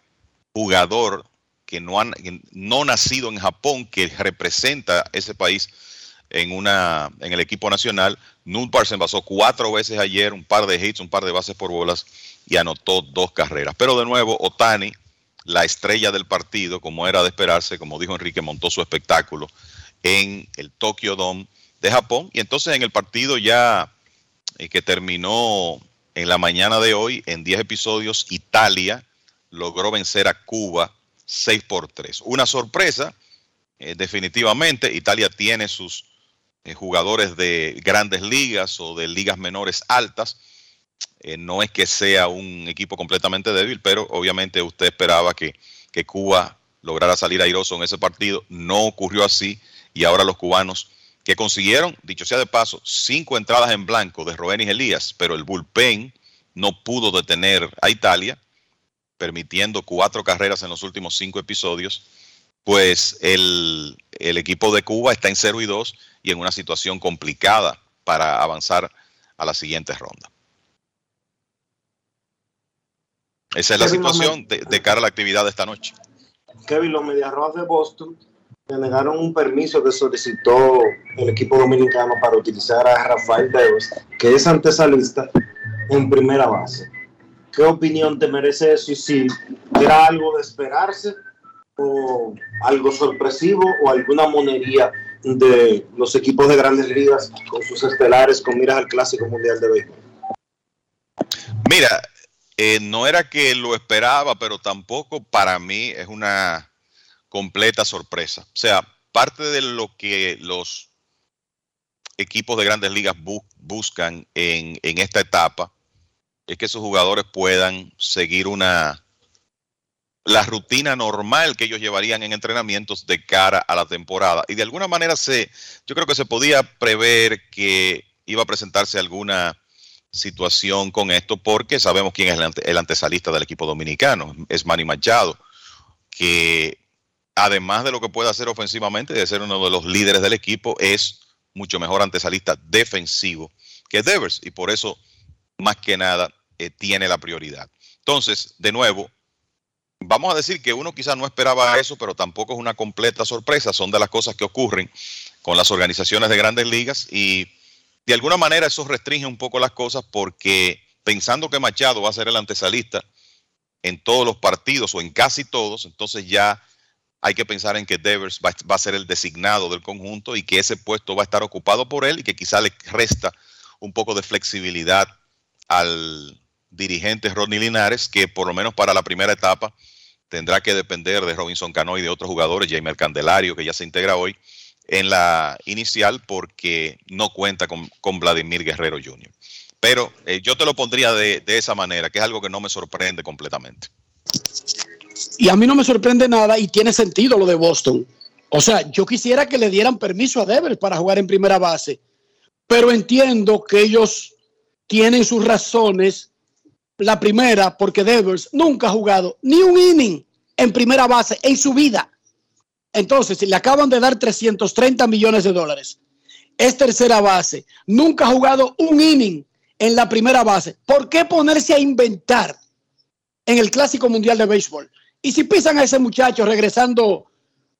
jugador que no, han, no nacido en Japón que representa ese país en, una, en el equipo nacional. Nutbar se envasó cuatro veces ayer, un par de hits, un par de bases por bolas y anotó dos carreras. Pero de nuevo, Otani, la estrella del partido, como era de esperarse, como dijo Enrique, montó su espectáculo en el Tokyo Dome de Japón. Y entonces en el partido ya eh, que terminó en la mañana de hoy, en 10 episodios, Italia logró vencer a Cuba 6 por 3. Una sorpresa, eh, definitivamente. Italia tiene sus eh, jugadores de grandes ligas o de ligas menores altas. No es que sea un equipo completamente débil, pero obviamente usted esperaba que, que Cuba lograra salir airoso en ese partido. No ocurrió así y ahora los cubanos que consiguieron, dicho sea de paso, cinco entradas en blanco de Roenis Elías, pero el bullpen no pudo detener a Italia, permitiendo cuatro carreras en los últimos cinco episodios, pues el, el equipo de Cuba está en 0 y 2 y en una situación complicada para avanzar a la siguiente ronda. Esa es la Kevin, situación de, de cara a la actividad de esta noche. Kevin, los Medias Rojas de Boston le negaron un permiso que solicitó el equipo dominicano para utilizar a Rafael Devers, que es antesalista en primera base. ¿Qué opinión te merece eso? Y si era algo de esperarse o algo sorpresivo o alguna monería de los equipos de grandes ligas con sus estelares con miras al Clásico Mundial de Béisbol. Mira, eh, no era que lo esperaba, pero tampoco para mí es una completa sorpresa. O sea, parte de lo que los equipos de grandes ligas bu buscan en, en, esta etapa es que sus jugadores puedan seguir una la rutina normal que ellos llevarían en entrenamientos de cara a la temporada. Y de alguna manera se, yo creo que se podía prever que iba a presentarse alguna situación con esto porque sabemos quién es el antesalista del equipo dominicano, es Manny Machado, que además de lo que puede hacer ofensivamente, de ser uno de los líderes del equipo, es mucho mejor antesalista defensivo que Devers y por eso más que nada eh, tiene la prioridad. Entonces, de nuevo, vamos a decir que uno quizás no esperaba eso, pero tampoco es una completa sorpresa, son de las cosas que ocurren con las organizaciones de grandes ligas y de alguna manera eso restringe un poco las cosas porque pensando que Machado va a ser el antesalista en todos los partidos o en casi todos, entonces ya hay que pensar en que Devers va, a ser el designado del conjunto y que ese puesto va a estar ocupado por él y que quizá le resta un poco de flexibilidad al dirigente Rodney Linares, que por lo menos para la primera etapa tendrá que depender de Robinson Cano y de otros jugadores, Jaime Candelario, que ya se integra hoy en la inicial porque no cuenta con, Vladimir Guerrero Jr. Pero eh, yo te lo pondría de esa manera, que es algo que no me sorprende completamente. Y a mí no me sorprende nada y tiene sentido lo de Boston. O sea, yo quisiera que le dieran permiso a Devers para jugar en primera base, pero entiendo que ellos tienen sus razones. La primera, porque Devers nunca ha jugado ni un inning en primera base en su vida. Entonces, le acaban de dar 330 millones de dólares, es tercera base, nunca ha jugado un inning en la primera base. ¿Por qué ponerse a inventar en el Clásico Mundial de Béisbol? Y si pisan a ese muchacho regresando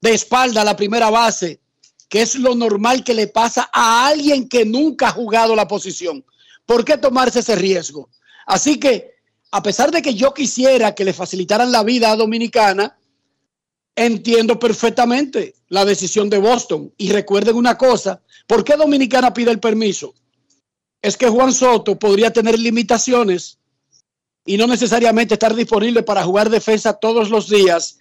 de espalda a la primera base, que es lo normal que le pasa a alguien que nunca ha jugado la posición, ¿por qué tomarse ese riesgo? Así que, a pesar de que yo quisiera que le facilitaran la vida a Dominicana, entiendo perfectamente la decisión de Boston. Y recuerden una cosa, ¿por qué Dominicana pide el permiso? Es que Juan Soto podría tener limitaciones y no necesariamente estar disponible para jugar defensa todos los días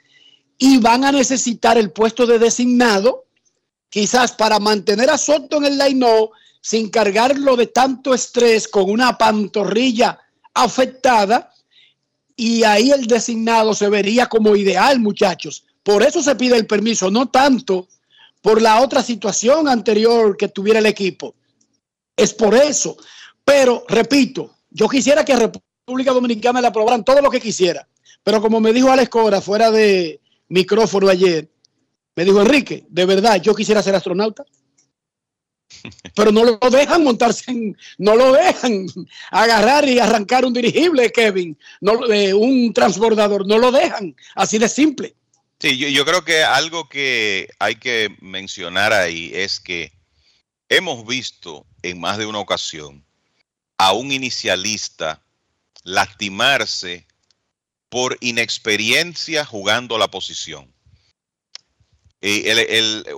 y van a necesitar el puesto de designado quizás para mantener a Soto en el line sin cargarlo de tanto estrés con una pantorrilla afectada y ahí el designado se vería como ideal, muchachos. Por eso se pide el permiso, no tanto por la otra situación anterior que tuviera el equipo. Es por eso. Pero, repito, yo quisiera que República Dominicana le aprobaran todo lo que quisiera. Pero como me dijo Alex Cora fuera de micrófono ayer, me dijo Enrique, de verdad, yo quisiera ser astronauta. [LAUGHS] Pero no lo dejan montarse en, no lo dejan agarrar y arrancar un dirigible, Kevin, no, eh, un transbordador, no lo dejan, así de simple. Sí, yo, yo creo que algo que hay que mencionar ahí es que hemos visto en más de una ocasión a un inicialista lastimarse por inexperiencia jugando la posición.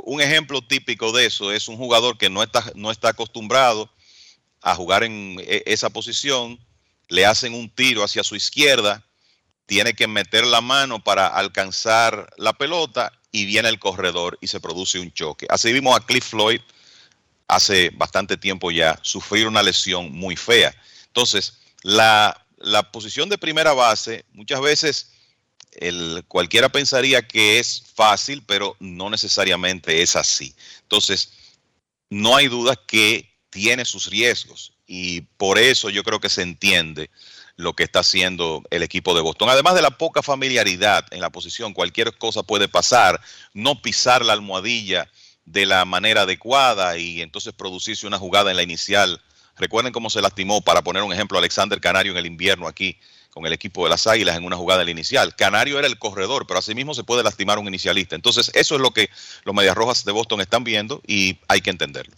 Un ejemplo típico de eso es un jugador que no está, no está acostumbrado a jugar en e- esa posición, le hacen un tiro hacia su izquierda, tiene que meter la mano para alcanzar la pelota y viene el corredor y se produce un choque. Así vimos a Cliff Floyd hace bastante tiempo ya sufrir una lesión muy fea. Entonces, la, la posición de primera base muchas veces el, cualquiera pensaría que es fácil, pero no necesariamente es así. Entonces, no hay duda que tiene sus riesgos y por eso yo creo que se entiende lo que está haciendo el equipo de Boston. Además de la poca familiaridad en la posición, cualquier cosa puede pasar, no pisar la almohadilla de la manera adecuada y entonces producirse una jugada en la inicial. Recuerden cómo se lastimó, para poner un ejemplo, Alexander Canario en el invierno aquí con el equipo de las Águilas en una jugada la inicial. Canario era el corredor, pero asimismo se puede lastimar un inicialista. Entonces, eso es lo que los Medias Rojas de Boston están viendo y hay que entenderlo.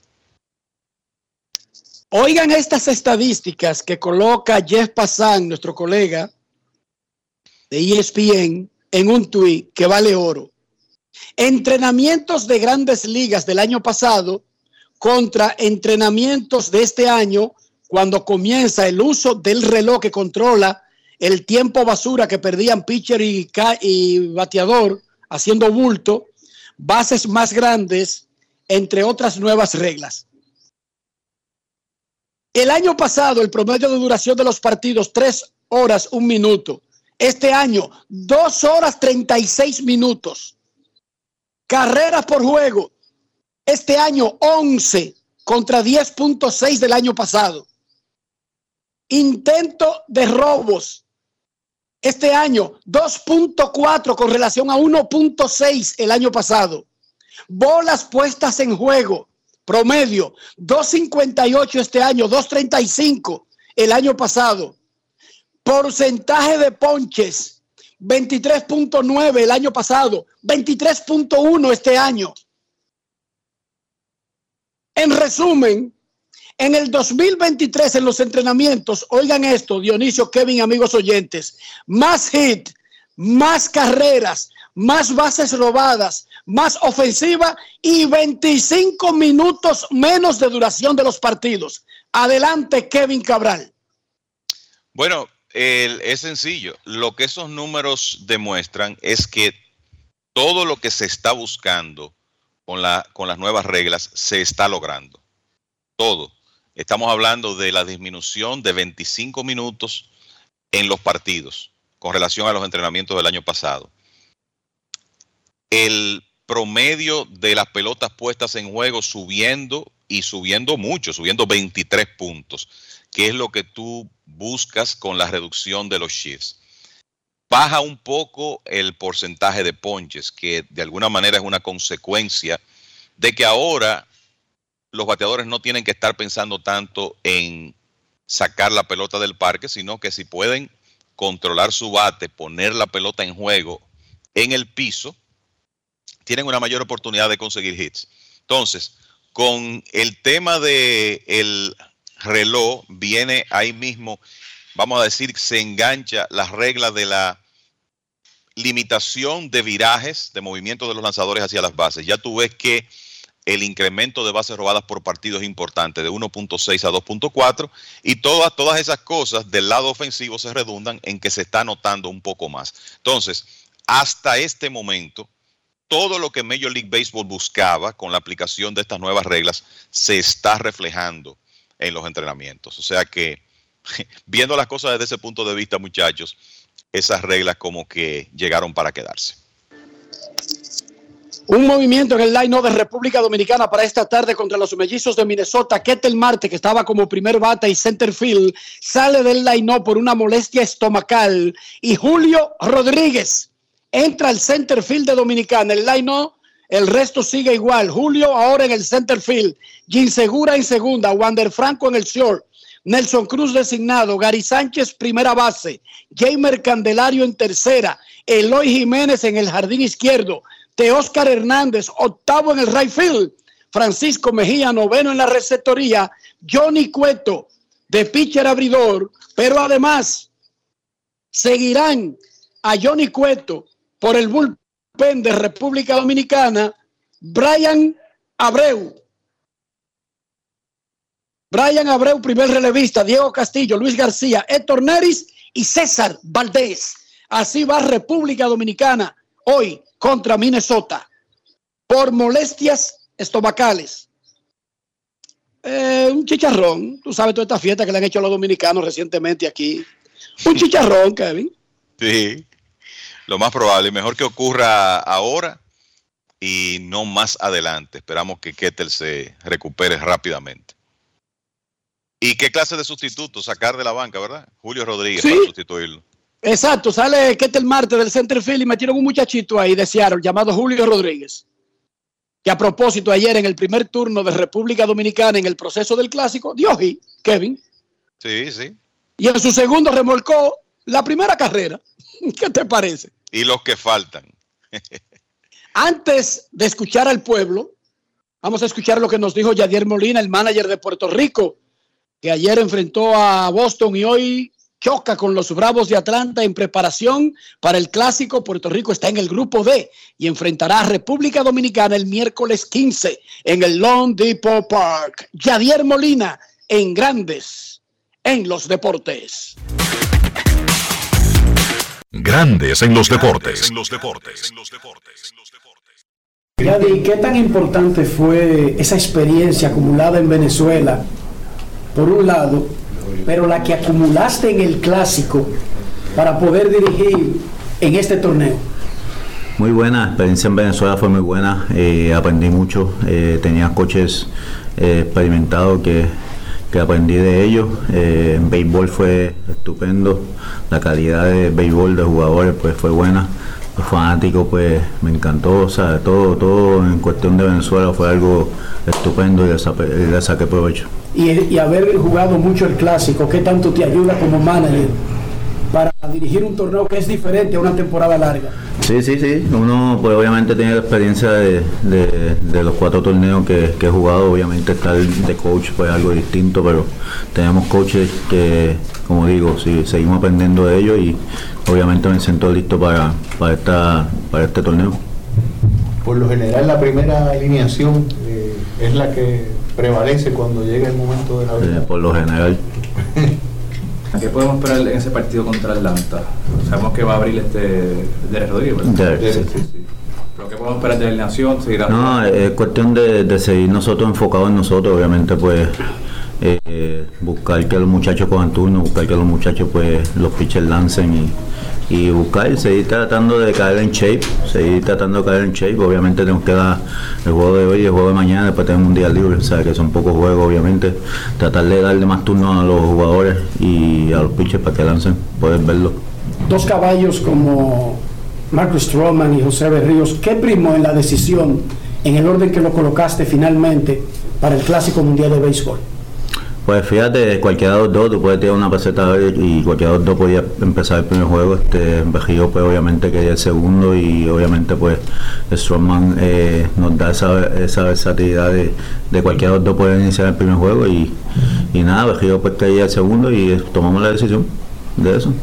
Oigan estas estadísticas que coloca Jeff Passan, nuestro colega de ESPN, en un tuit que vale oro. Entrenamientos de grandes ligas del año pasado contra entrenamientos de este año, cuando comienza el uso del reloj que controla el tiempo basura que perdían pitcher y, bateador haciendo bulto, bases más grandes, entre otras nuevas reglas. El año pasado, el promedio de duración de los partidos, tres horas, un minuto. Este año, dos horas, 36 minutos. Carreras por juego. Este año, 11 contra 10.6 del año pasado. Intento de robos. Este año, 2.4 con relación a 1.6 el año pasado. Bolas puestas en juego. Promedio, 2.58 este año, 2.35 el año pasado. Porcentaje de ponches, 23.9 el año pasado, 23.1 este año. En resumen, en el 2023 en los entrenamientos, oigan esto, Dionisio, Kevin, amigos oyentes, más hit, más carreras, más bases robadas, más ofensiva y 25 minutos menos de duración de los partidos. Adelante, Kevin Cabral. Bueno, es sencillo. Lo que esos números demuestran es que todo lo que se está buscando con, la, con las nuevas reglas se está logrando. Todo. Estamos hablando de la disminución de 25 minutos en los partidos con relación a los entrenamientos del año pasado. El promedio de las pelotas puestas en juego subiendo y subiendo mucho, subiendo 23 puntos, que es lo que tú buscas con la reducción de los shifts. Baja un poco el porcentaje de ponches, que de alguna manera es una consecuencia de que ahora los bateadores no tienen que estar pensando tanto en sacar la pelota del parque, sino que si pueden controlar su bate, poner la pelota en juego en el piso, tienen una mayor oportunidad de conseguir hits. Entonces, con el tema de el reloj, viene ahí mismo, vamos a decir, se engancha las reglas de la limitación de virajes, de movimiento de los lanzadores hacia las bases. Ya tú ves que el incremento de bases robadas por partido es importante, de 1.6 a 2.4, y todas, todas esas cosas del lado ofensivo se redundan en que se está notando un poco más. Entonces, hasta este momento, todo lo que Major League Baseball buscaba con la aplicación de estas nuevas reglas se está reflejando en los entrenamientos. O sea que, [LAUGHS] viendo las cosas desde ese punto de vista, muchachos, esas reglas como que llegaron para quedarse. Un movimiento en el line de República Dominicana para esta tarde contra los mellizos de Minnesota. Ketel Marte, que estaba como primer bata y center field, sale del line por una molestia estomacal. Y Julio Rodríguez entra al center field de Dominicana. El line el resto sigue igual. Julio ahora en el center field. Jim Segura en segunda. Wander Franco en el short. Nelson Cruz designado. Gary Sánchez primera base. Jamer Candelario en tercera. Eloy Jiménez en el jardín izquierdo. Teóscar Hernández, octavo en el right field. Francisco Mejía, noveno en la receptoría. Johnny Cueto, de pitcher abridor. Pero además, seguirán a Johnny Cueto por el bullpen de República Dominicana, Brian Abreu. Brian Abreu, primer relevista, Diego Castillo, Luis García, Héctor Neris y César Valdés. Así va República Dominicana hoy contra Minnesota por molestias estomacales. Eh, un chicharrón, tú sabes toda esta fiesta que le han hecho a los dominicanos recientemente aquí. Un chicharrón, Kevin. Sí, lo más probable, mejor que ocurra ahora y no más adelante. Esperamos que Kettel se recupere rápidamente. ¿Y qué clase de sustituto sacar de la banca, verdad? Julio Rodríguez Sí. para sustituirlo. Exacto, sale Ketel Marte del Centerfield y metieron un muchachito ahí de Seattle llamado Julio Rodríguez. Que a propósito, ayer en el primer turno de República Dominicana en el proceso del clásico, dio hit, Kevin, Sí, sí. y en su segundo remolcó la primera carrera. [LAUGHS] ¿Qué te parece? Y los que faltan. Antes de escuchar al pueblo, vamos a escuchar lo que nos dijo Yadier Molina, el manager de Puerto Rico, que ayer enfrentó a Boston y hoy choca con los Bravos de Atlanta en preparación para el clásico. Puerto Rico está en el grupo D y enfrentará a República Dominicana el miércoles 15 en el Long Depot Park. Yadier Molina en Grandes en los Deportes. Grandes en los deportes. Yadi, ¿qué tan importante fue esa experiencia acumulada en Venezuela, por un lado, pero la que acumulaste en el clásico para poder dirigir en este torneo? Muy buena, experiencia en Venezuela fue muy buena, eh, aprendí mucho, eh, tenía coches eh, experimentados que, que aprendí de ellos, en béisbol fue estupendo, la calidad de béisbol de jugadores pues fue buena, los fanáticos pues me encantó, o sea, todo, todo en cuestión de Venezuela fue algo estupendo y le saqué provecho. Y, y haber jugado mucho el clásico, ¿qué tanto te ayuda como manager para dirigir un torneo que es diferente a una temporada larga? Sí, sí, sí. Uno pues obviamente tiene la experiencia de, de- de los cuatro torneos que, que he jugado. Obviamente estar de coach pues algo distinto, pero tenemos coaches que, como digo, sí, seguimos aprendiendo de ellos y obviamente me siento listo para, para, esta, para este torneo. Por lo general la primera alineación eh, es la que prevalece cuando llega el momento de la Eh, verdad. por lo general. ¿Qué podemos esperar en ese partido contra Atlanta? Sabemos que va a abrir este Derek Rodríguez, ¿verdad? Derek, sí. ¿Pero qué podemos esperar de la? ¿Seguirá No, es cuestión de, de seguir nosotros enfocados en nosotros, obviamente pues eh, buscar que los muchachos cojan turno, buscar que los muchachos pues los pitchers lancen y, y buscar, seguir tratando de caer en shape, seguir tratando de caer en shape, obviamente tenemos que dar el juego de hoy y el juego de mañana, después tenemos un día libre, o que son pocos juegos obviamente, tratar de darle más turno a los jugadores y a los pitchers para que lancen, poder verlo. Dos caballos como Marcus Stroman y José Berríos, ¿qué primó en la decisión, en el orden que lo colocaste finalmente para el Clásico Mundial de Béisbol? Pues fíjate, cualquiera de los dos, tú puedes tirar una peseta y cualquiera de los dos podía empezar el primer juego. Este Bejío pues obviamente quería el segundo y obviamente pues Strongman eh, nos da esa, esa versatilidad de, de cualquiera de los dos poder iniciar el primer juego y, y nada, Bejío pues quería el segundo y eh, tomamos la decisión de eso.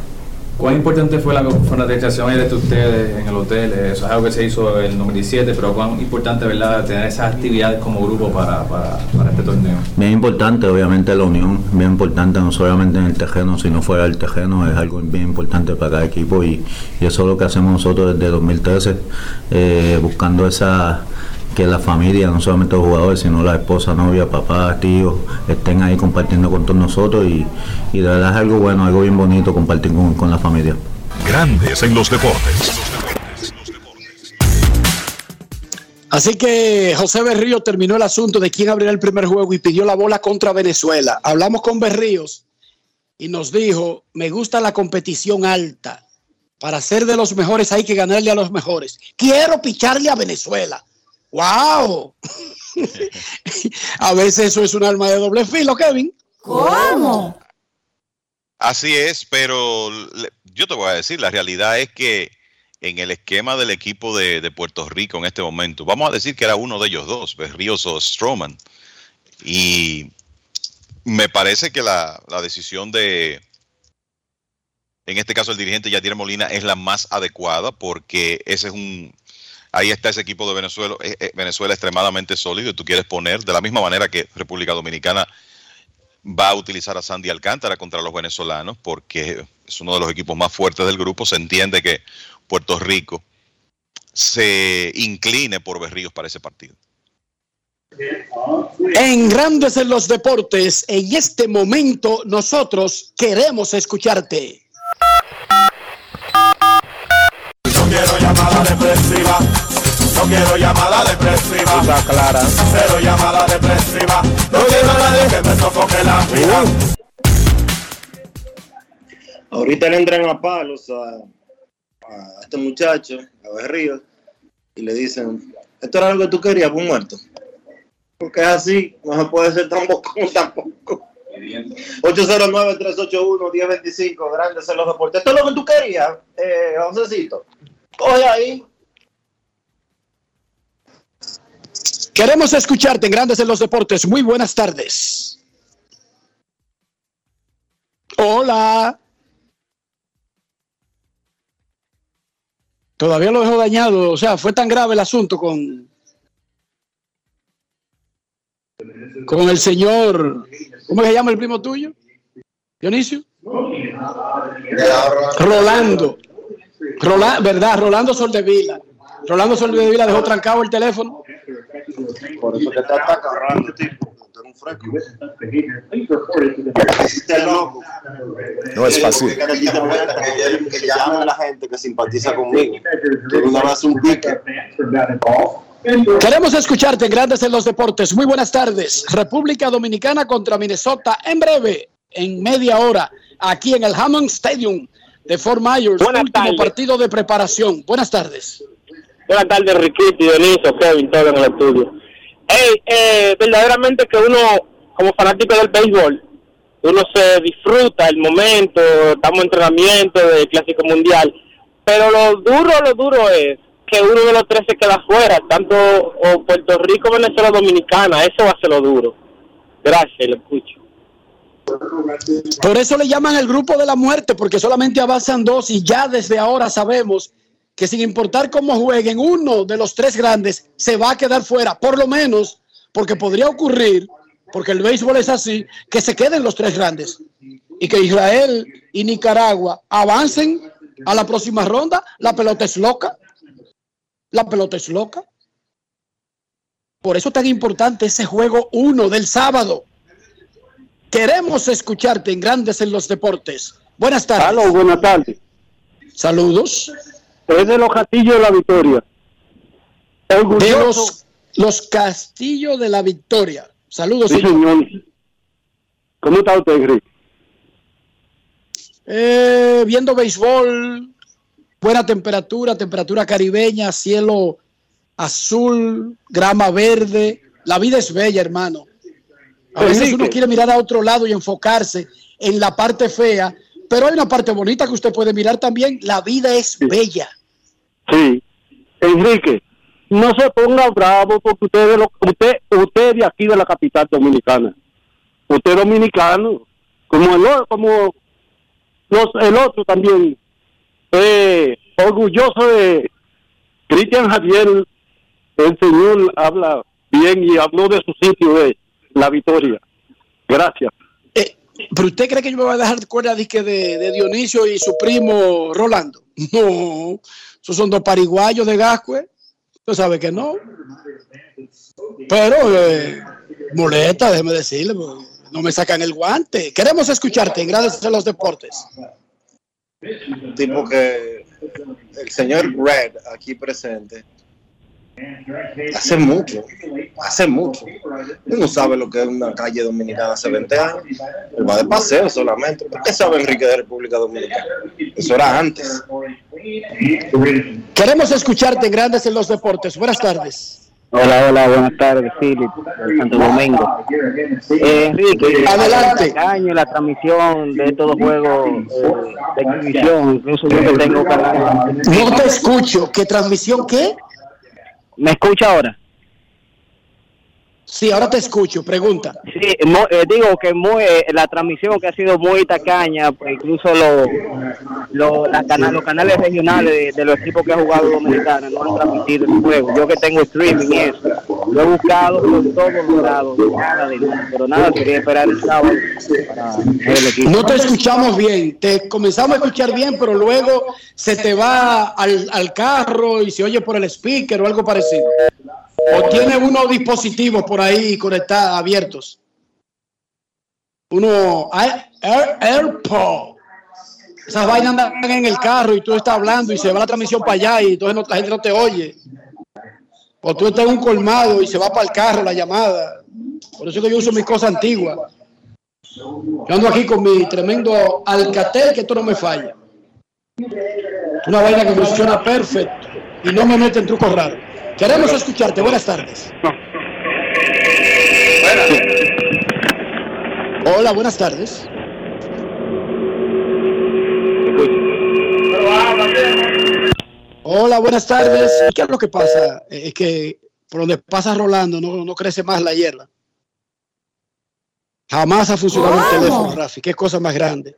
¿Cuán importante fue la ayer de ustedes en el hotel? Eso es algo que se hizo en el 2017, pero cuán importante ¿verdad? tener esas actividades como grupo para, para, para este torneo. Bien importante, obviamente la unión, bien importante, no solamente en el terreno, sino fuera del terreno, es algo bien importante para cada equipo y, y eso es lo que hacemos nosotros desde 2013, eh, buscando esa que la familia, no solamente los jugadores, sino la esposa, novia, papá, tíos, estén ahí compartiendo con todos nosotros y, y de verdad es algo bueno, algo bien bonito compartir con, con la familia. Grandes en los deportes. Así que José Berríos terminó el asunto de quién abrirá el primer juego y pidió la bola contra Venezuela. Hablamos con Berríos y nos dijo, me gusta la competición alta. Para ser de los mejores hay que ganarle a los mejores. Quiero picharle a Venezuela. ¡Wow! [LAUGHS] a veces eso es un arma de doble filo, Kevin. ¿Cómo? Así es, pero yo te voy a decir, la realidad es que en el esquema del equipo de, de Puerto Rico en este momento, vamos a decir que era uno de ellos dos, Berríos o Stroman. Y me parece que la, la decisión de, en este caso el dirigente Yadier Molina, es la más adecuada porque ese es un, ahí está ese equipo de Venezuela, eh, eh, Venezuela extremadamente sólido y tú quieres poner de la misma manera que República Dominicana va a utilizar a Sandy Alcántara contra los venezolanos porque es uno de los equipos más fuertes del grupo. Se entiende que Puerto Rico se incline por Berríos para ese partido. En Grandes en los Deportes, en este momento nosotros queremos escucharte. No quiero llamada depresiva. Está clara. Cero llamada depresiva. No quiero a nadie que me sofoque la vida. Ahorita le entran a palos a, a este muchacho, a Berríos, y le dicen, esto era algo que tú querías, pues muerto. Porque es así, no se puede ser tan bocón tampoco. 809-381-1025, grandes en los deportes. Esto es lo que tú querías, eh, Josecito. Coge ahí. Queremos escucharte en Grandes en los Deportes. Muy buenas tardes. Hola. Todavía lo dejo dañado. O sea, fue tan grave el asunto con, con el señor. ¿Cómo se llama el primo tuyo? Dionisio. Rolando. Rola- ¿Verdad? Rolando Soldevila. Rolando Soldevila dejó trancado el teléfono. Por eso que te ataca Rolando, tipo. Tú eres un fresco. Estás loco. No es fácil. Que, llame a la gente que simpatiza conmigo. Un pique. Queremos escucharte Grandes en los Deportes. Muy buenas tardes. República Dominicana contra Minnesota en breve, en media hora, aquí en el Hammond Stadium de Fort Myers. último partido de preparación. Buenas tardes. Buenas tardes, Riquito, Dionisio, Kevin, todo en el estudio. Hey, eh, verdaderamente que uno, como fanático del béisbol, uno se disfruta el momento, estamos en entrenamiento del Clásico Mundial, pero lo duro, lo duro es que uno de los tres se queda fuera, tanto o Puerto Rico, Venezuela, Dominicana, eso va a ser lo duro. Gracias, lo escucho. Por eso le llaman el grupo de la muerte, porque solamente avanzan dos y ya desde ahora sabemos que sin importar cómo jueguen, uno de los tres grandes se va a quedar fuera, por lo menos, porque podría ocurrir, porque el béisbol es así, que se queden los tres grandes y que Israel y Nicaragua avancen a la próxima ronda. La pelota es loca. La pelota es loca. Por eso es tan importante ese juego uno del sábado. Queremos escucharte en Grandes en los Deportes. Buenas tardes. Buenas tardes. Saludos. Es de los castillos de la victoria. De los, los Castillos de la Victoria. Saludos, Sí, señor. señor. ¿Cómo está usted, Enrique? Eh, viendo béisbol, buena temperatura, temperatura caribeña, cielo azul, grama verde. La vida es bella, hermano. A veces uno quiere mirar a otro lado y enfocarse en la parte fea, pero hay una parte bonita que usted puede mirar también. La vida es bella. Sí. Enrique, no se ponga bravo porque usted, lo- usted, usted de aquí de la capital dominicana. Usted dominicano, como el, como los, el otro también. Eh, orgulloso de Cristian Javier, el señor habla bien y habló de su sitio de la victoria. Gracias. ¿Pero usted cree que yo me voy a dejar cuerda de, de, de Dionisio y su primo Rolando? [LAUGHS] No, esos son dos pariguayos de Gascue. Usted sabe que no. Pero eh, molesta, déjeme decirle, porque no me sacan el guante. Queremos escucharte Grandes en los Deportes. Tipo que el señor Red aquí presente hace mucho, hace mucho. Él no sabe lo que es una calle dominicana hace 20 años. Él va de paseo solamente. ¿Por qué sabe Enrique de República Dominicana? Eso era antes. Queremos escucharte en Grandes en los Deportes. Buenas tardes. Hola, hola, buenas tardes, Philip, de Santo Domingo. Eh, Enrique, Adelante. año la transmisión de estos juegos eh, de exhibición, incluso yo que tengo canal. No te escucho. ¿Qué transmisión qué? ¿Me escucha ahora? Sí, ahora te escucho, pregunta. Sí, mo- eh, digo que muy, eh, la transmisión que ha sido muy tacaña, pues incluso lo, lo- la cana- los canales regionales de, de los equipos que ha jugado Dominicana no han transmitido el juego. Yo que tengo streaming y eso, lo he buscado por todos los lados, nada nada, pero nada, quería esperar el sábado para el equipo. No te escuchamos bien, te comenzamos a escuchar bien, pero luego se te va al, al carro y se oye por el speaker o algo parecido. O tiene unos dispositivos por ahí conectados, abiertos. Uno, Air, Air- AirPod. Esas vainas andan en el carro y tú estás hablando y se va la transmisión para allá y entonces no- la gente no te oye. O tú estás en un colmado y se va para el carro la llamada. Por eso que yo uso mis cosas antiguas. Yo ando aquí con mi tremendo Alcatel, que esto no me falla. Una vaina que funciona perfecto y no me mete en trucos raros. Queremos escucharte. Buenas tardes. [LAUGHS] Hola, buenas tardes. Hola, buenas tardes. ¿Qué es lo que pasa? Eh, Es que por donde pasa Rolando no, no crece más la hierba. Jamás ha funcionado el teléfono, Rafi. Qué cosa más grande.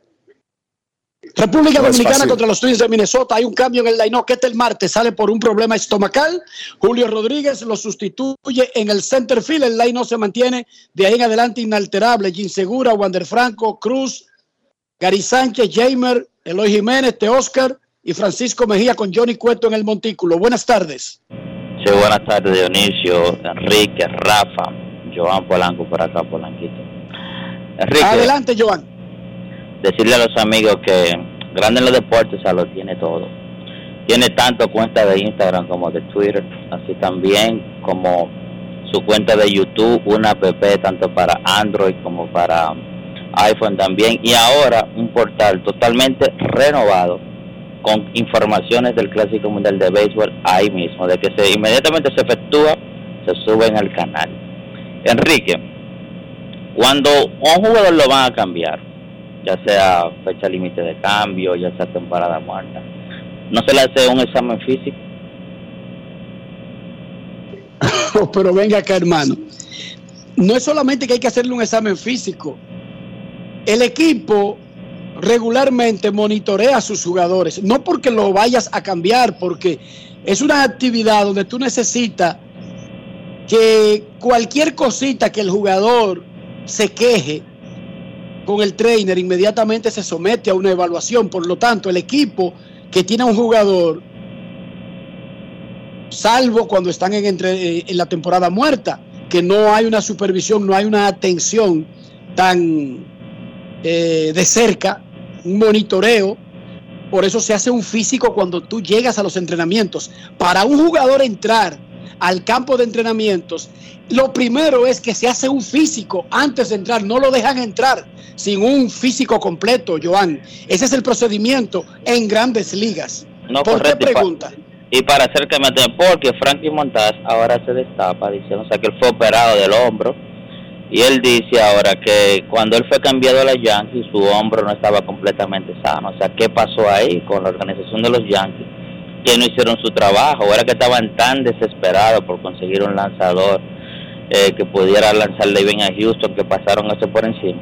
República No Dominicana contra los Twins de Minnesota. Hay un cambio en el line que este el martes sale por un problema estomacal. Julio Rodríguez lo sustituye en el center field. El line se mantiene de ahí en adelante inalterable. Jim Segura, Wander Franco, Cruz, Gary Sánchez, Jamer, Eloy Jiménez, Te Oscar y Francisco Mejía con Johnny Cueto en el montículo. Buenas tardes. Sí, buenas tardes, Dionisio, Enrique, Rafa, Joan Polanco por acá, Polanquito. Enrique, Adelante, Joan. decirle a los amigos que Grande en los Deportes a lo tiene todo. Tiene tanto cuenta de Instagram como de Twitter, así también como su cuenta de YouTube, una app tanto para Android como para iPhone también, y ahora un portal totalmente renovado con informaciones del Clásico Mundial de Béisbol ahí mismo, de que se inmediatamente se efectúa, se suben al canal. Enrique, cuando un jugador lo van a cambiar, ya sea fecha límite de cambio, ya sea temporada muerta, no se le hace un examen físico. [LAUGHS] Pero venga acá, hermano. No es solamente que hay que hacerle un examen físico. El equipo regularmente monitorea a sus jugadores, no porque lo vayas a cambiar, porque es una actividad donde tú necesitas que cualquier cosita que el jugador se queje con el trainer inmediatamente se somete a una evaluación. Por lo tanto, el equipo que tiene a un jugador salvo cuando están en, entre- eh, en la temporada muerta, que no hay una supervisión, no hay una atención tan eh, de cerca, un monitoreo. Por eso se hace un físico cuando tú llegas a los entrenamientos. Para un jugador entrar al campo de entrenamientos, lo primero es que se hace un físico antes de entrar. No lo dejan entrar sin un físico completo, Joan. Ese es el procedimiento en grandes ligas. No, ¿Por qué correcto, pregunta? Y para hacer que me porque Frankie Montaz ahora se destapa diciendo o sea, que él fue operado del hombro y él dice ahora que cuando él fue cambiado a los Yankees su hombro no estaba completamente sano. O sea, ¿qué pasó ahí con la organización de los Yankees? Que no hicieron su trabajo, era que estaban tan desesperados por conseguir un lanzador eh, que pudiera lanzarle bien a Houston que pasaron eso por encima.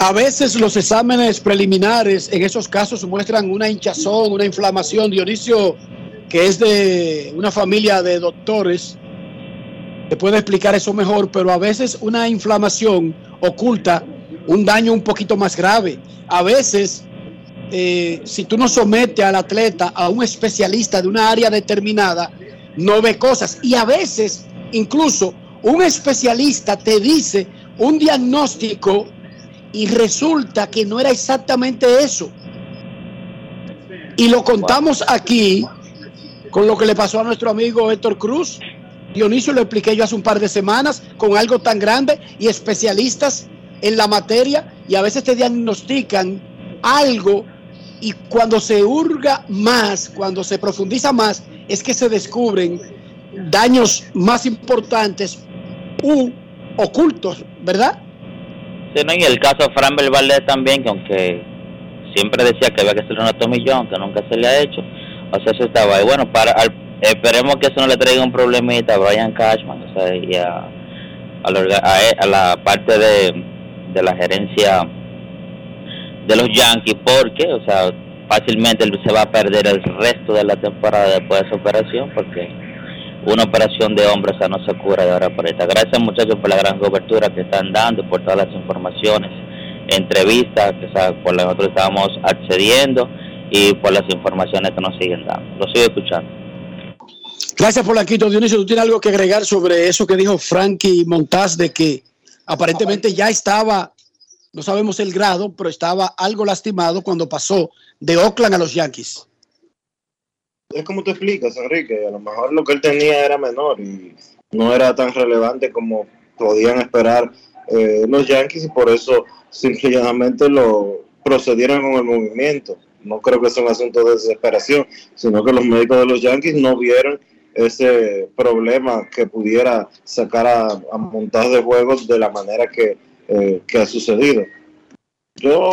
A veces los exámenes preliminares en esos casos muestran una hinchazón, una inflamación. Dionisio, que es de una familia de doctores, te puede explicar eso mejor, pero a veces una inflamación oculta un daño un poquito más grave. A veces, eh, si tú no sometes al atleta a un especialista de una área determinada, no ve cosas. Y a veces, incluso, un especialista te dice un diagnóstico y resulta que no era exactamente eso. Y lo contamos aquí con lo que le pasó a nuestro amigo Héctor Cruz. Dionisio lo expliqué yo hace un par de semanas con algo tan grande y especialistas en la materia y a veces te diagnostican algo y cuando se hurga más, cuando se profundiza más, es que se descubren daños más importantes u ocultos, ¿verdad? Sí, ¿no? Y el caso de Fran Valdez también, que aunque siempre decía que había que hacer una tomillón, que nunca se le ha hecho, o sea, eso estaba ahí. Bueno, para, al- esperemos que eso no le traiga un problemita a Brian Cashman o sea, y a, a, la, e- a la parte de, de la gerencia de los Yankees porque, o sea, fácilmente se va a perder el resto de la temporada después de esa operación porque una operación de hombre, o no se cura de ahora por esta. Gracias muchachos por la gran cobertura que están dando, por todas las informaciones, entrevistas que o sea, por las que nosotros estamos accediendo y por las informaciones que nos siguen dando. Lo sigo escuchando. Gracias por la quito, Dionisio. ¿Tú tienes algo que agregar sobre eso que dijo Frankie Montaz de que aparentemente ya estaba, no sabemos el grado, pero estaba algo lastimado cuando pasó de Oakland a los Yankees? Es como tú explicas, Enrique, a lo mejor lo que él tenía era menor y no era tan relevante como podían esperar eh, los Yankees y por eso simplemente lo procedieron con el movimiento. No creo que sea un asunto de desesperación, sino que los médicos de los Yankees no vieron ese problema que pudiera sacar a, a montar de juegos de la manera que, eh, que ha sucedido. Yo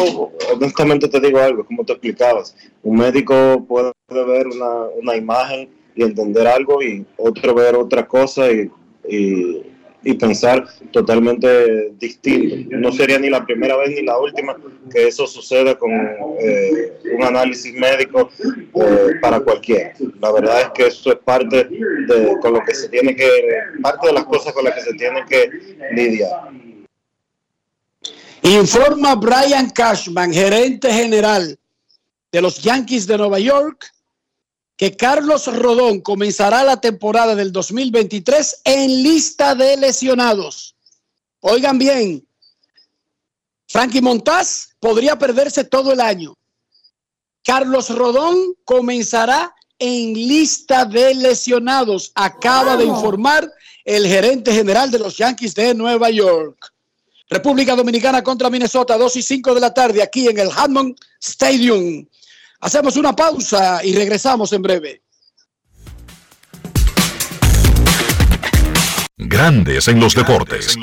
honestamente te digo algo, como te explicabas, un médico puede ver una, una imagen y entender algo y otro ver otra cosa y, y, y pensar totalmente distinto. No sería ni la primera vez ni la última que eso suceda con eh, un análisis médico eh, para cualquiera. La verdad es que eso es parte de con lo que se tiene que, parte de las cosas con las que se tiene que lidiar. Informa Brian Cashman, gerente general de los Yankees de Nueva York, que Carlos Rodón comenzará la temporada del 2023 en lista de lesionados. Oigan bien, Frankie Montaz podría perderse todo el año. Carlos Rodón comenzará en lista de lesionados, acaba de informar el gerente general de los Yankees de Nueva York. República Dominicana contra Minnesota, 2 y 5 de la tarde, aquí en el Hammond Stadium. Hacemos una pausa y regresamos en breve. Grandes en los deportes.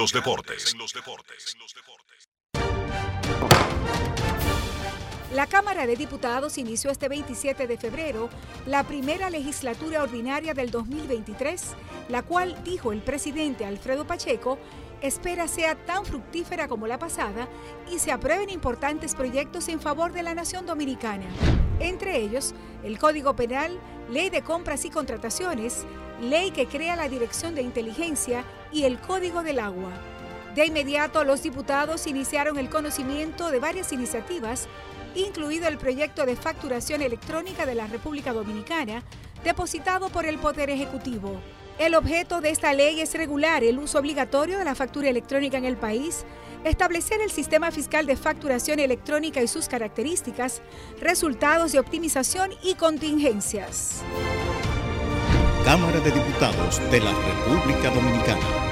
La Cámara de Diputados inició este 27 de febrero la primera legislatura ordinaria del 2023, la cual, dijo el presidente Alfredo Pacheco, espera sea tan fructífera como la pasada y se aprueben importantes proyectos en favor de la nación dominicana. Entre ellos, el Código Penal, Ley de Compras y Contrataciones, Ley que crea la Dirección de Inteligencia y el Código del Agua. De inmediato, los diputados iniciaron el conocimiento de varias iniciativas, incluido el proyecto de facturación electrónica de la República Dominicana, depositado por el Poder Ejecutivo. El objeto de esta ley es regular el uso obligatorio de la factura electrónica en el país, establecer el sistema fiscal de facturación electrónica y sus características, resultados de optimización y contingencias. Cámara de Diputados de la República Dominicana.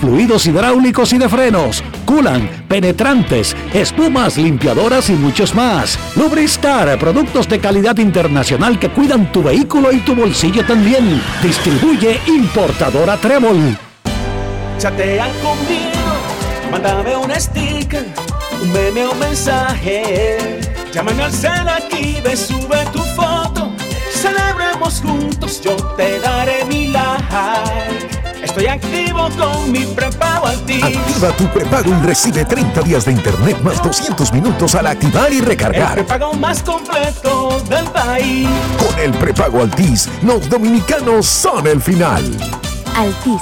fluidos hidráulicos y de frenos, culan, penetrantes, espumas, limpiadoras y muchos más. Lubristar, productos de calidad internacional que cuidan tu vehículo y tu bolsillo también. Distribuye importadora Trébol. Chatean conmigo, mándame un sticker, un meme o mensaje. Llámame al cel aquí, ve, sube tu foto. Celebremos juntos, yo te daré mi like. Estoy activo con mi prepago Altis. Activa tu prepago y recibe 30 días de internet más 200 minutos al activar y El recargar. prepago más completo del país. Con el prepago Altis, los dominicanos son el final. Altis,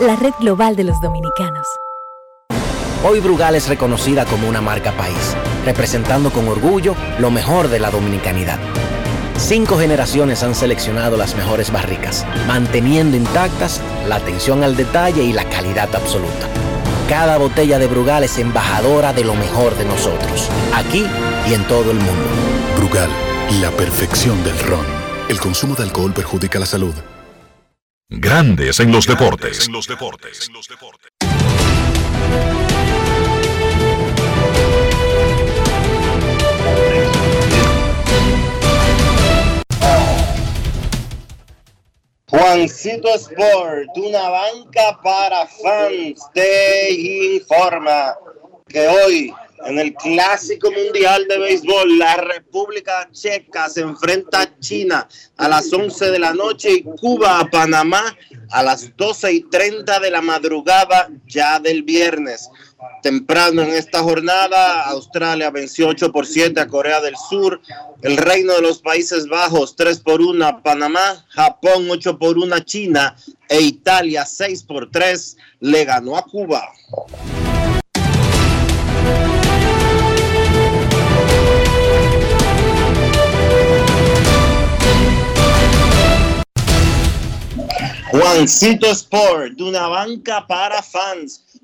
la red global de los dominicanos. Hoy Brugal es reconocida como una marca país, representando con orgullo lo mejor de la dominicanidad. Cinco generaciones han seleccionado las mejores barricas, manteniendo intactas la atención al detalle y la calidad absoluta. Cada botella de Brugal es embajadora de lo mejor de nosotros, aquí y en todo el mundo. Brugal, la perfección del ron. El consumo de alcohol perjudica la salud. Grandes en los deportes. Juancito Sport, una banca para fans, te informa que hoy en el Clásico Mundial de Béisbol, la República Checa se enfrenta a China a las 11 de la noche y Cuba a Panamá a las 12 y 30 de la madrugada ya del viernes. Temprano en esta jornada, Australia venció 8 por 7 a Corea del Sur, el Reino de los Países Bajos 3 por 1 a Panamá, Japón 8 por 1 a China. E Italia 6 por 3 le ganó a Cuba. Juancito Sport, una banca para fans,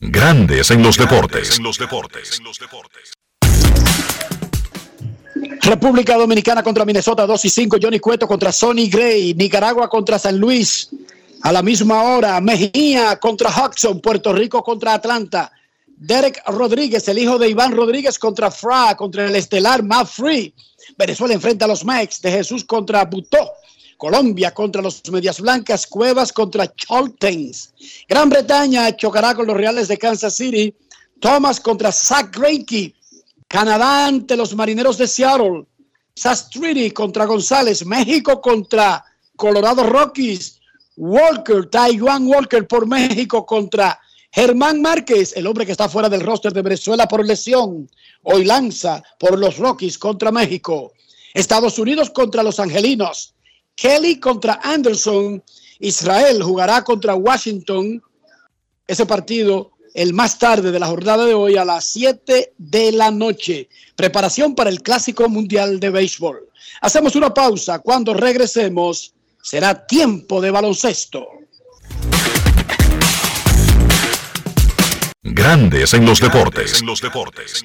Grandes en los deportes. República Dominicana contra Minnesota 2 y 5. Johnny Cueto contra Sonny Gray. Nicaragua contra San Luis. A la misma hora, Mejía contra Hudson. Puerto Rico contra Atlanta. Derek Rodríguez, el hijo de Iván Rodríguez contra Fra, contra el estelar Matt Free. Venezuela enfrenta a los Mex de Jesús contra Butó. Colombia contra los Medias Blancas, Cuevas contra Choltens. Gran Bretaña chocará con los Reales de Kansas City. Thomas contra Zach Greinke. Canadá ante los Marineros de Seattle. Sastridi contra González. México contra Colorado Rockies. Walker, Taiwan Walker por México contra Germán Márquez, el hombre que está fuera del roster de Venezuela por lesión. Hoy lanza por los Rockies contra México. Estados Unidos contra los Angelinos. Kelly contra Anderson. Israel jugará contra Washington. Ese partido el más tarde de la jornada de hoy a las 7 de la noche. Preparación para el Clásico Mundial de Béisbol. Hacemos una pausa. Cuando regresemos será tiempo de baloncesto. Grandes en los deportes. En los deportes.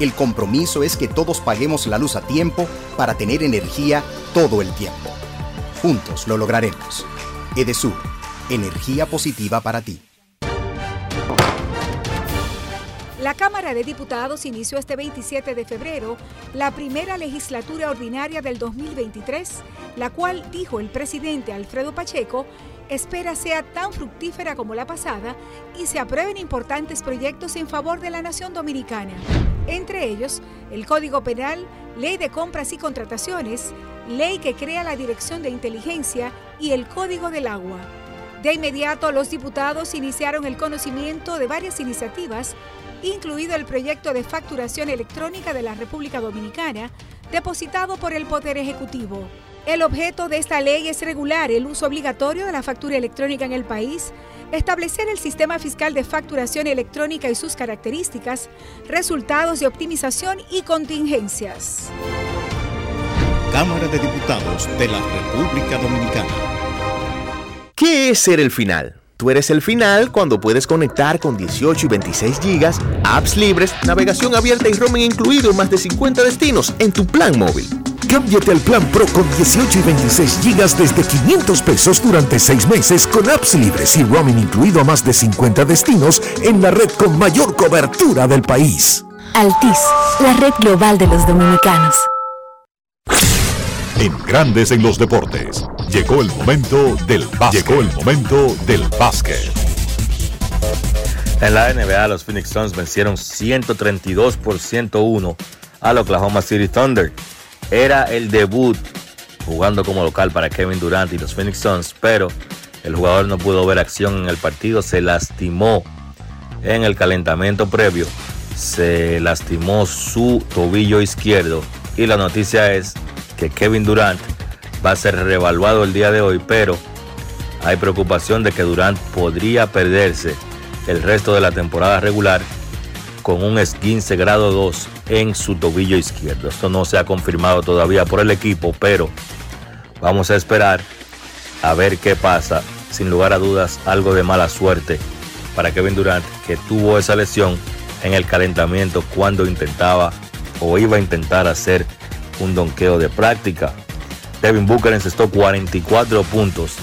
El compromiso es que todos paguemos la luz a tiempo para tener energía todo el tiempo. Juntos lo lograremos. Edesur, energía positiva para ti. La Cámara de Diputados inició este 27 de febrero la primera legislatura ordinaria del 2023, la cual, dijo el presidente Alfredo Pacheco, espera sea tan fructífera como la pasada y se aprueben importantes proyectos en favor de la nación dominicana. entre ellos el Código Penal, Ley de Compras y Contrataciones, ley que crea la Dirección de Inteligencia y el Código del Agua. De inmediato, los diputados iniciaron el conocimiento de varias iniciativas, incluido el proyecto de facturación electrónica de la República Dominicana, depositado por el Poder Ejecutivo. El objeto de esta ley es regular el uso obligatorio de la factura electrónica en el país, establecer el sistema fiscal de facturación electrónica y sus características, resultados de optimización y contingencias. Cámara de Diputados de la República Dominicana. ¿Qué es ser el final? Tú eres el final cuando puedes conectar con 18 y 26 gigas, apps libres, navegación abierta y roaming incluido en más de 50 destinos en tu plan móvil. Cámbiate al plan Pro con 18 y 26 gigas desde 500 pesos durante 6 meses con apps libres y roaming incluido a más de 50 destinos en la red con mayor cobertura del país. Altis, la red global de los dominicanos. En Grandes en los Deportes, llegó el momento del básquet. Llegó el momento del básquet. En la NBA, los Phoenix Suns vencieron 132 por 101 al Oklahoma City Thunder. Era el debut jugando como local para Kevin Durant y los Phoenix Suns, pero el jugador no pudo ver acción en el partido, se lastimó en el calentamiento previo, se lastimó su tobillo izquierdo y la noticia es que Kevin Durant va a ser reevaluado el día de hoy, pero hay preocupación de que Durant podría perderse el resto de la temporada regular con un esguince grado 2 en su tobillo izquierdo. Esto no se ha confirmado todavía por el equipo, pero vamos a esperar a ver qué pasa. Sin lugar a dudas, algo de mala suerte para Kevin Durant, que tuvo esa lesión en el calentamiento cuando intentaba o iba a intentar hacer un donqueo de práctica. Devin Booker encestó 44 puntos.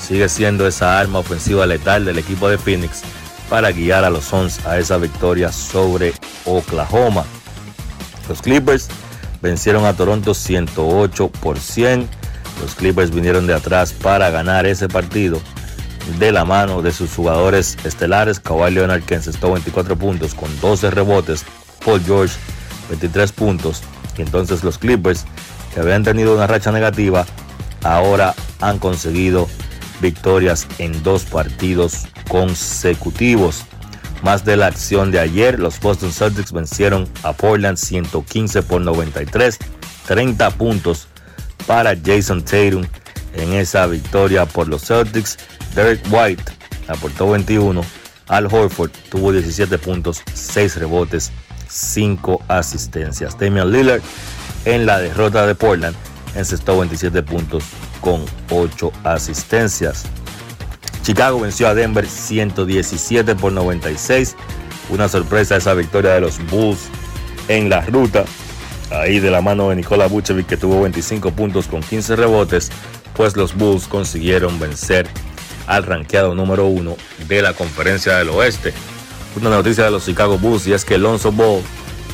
Sigue siendo esa arma ofensiva letal del equipo de Phoenix para guiar a los Suns a esa victoria sobre Oklahoma. Los Clippers vencieron a Toronto 108 por 100. Los Clippers vinieron de atrás para ganar ese partido de la mano de sus jugadores estelares. Kawhi Leonard que encestó 24 puntos con 12 rebotes. Paul George 23 puntos. Y entonces los Clippers que habían tenido una racha negativa ahora han conseguido victorias en dos partidos consecutivos. Más de la acción de ayer, los Boston Celtics vencieron a Portland 115 por 93, 30 puntos para Jason Tatum en esa victoria por los Celtics. Derek White aportó 21, Al Horford tuvo 17 puntos, 6 rebotes, 5 asistencias. Damian Lillard en la derrota de Portland encestó 27 puntos con 8 asistencias. Chicago venció a Denver 117 por 96. Una sorpresa esa victoria de los Bulls en la ruta. Ahí de la mano de Nikola Vucevic que tuvo 25 puntos con 15 rebotes. Pues los Bulls consiguieron vencer al ranqueado número uno de la conferencia del oeste. Una noticia de los Chicago Bulls y es que Alonso Ball,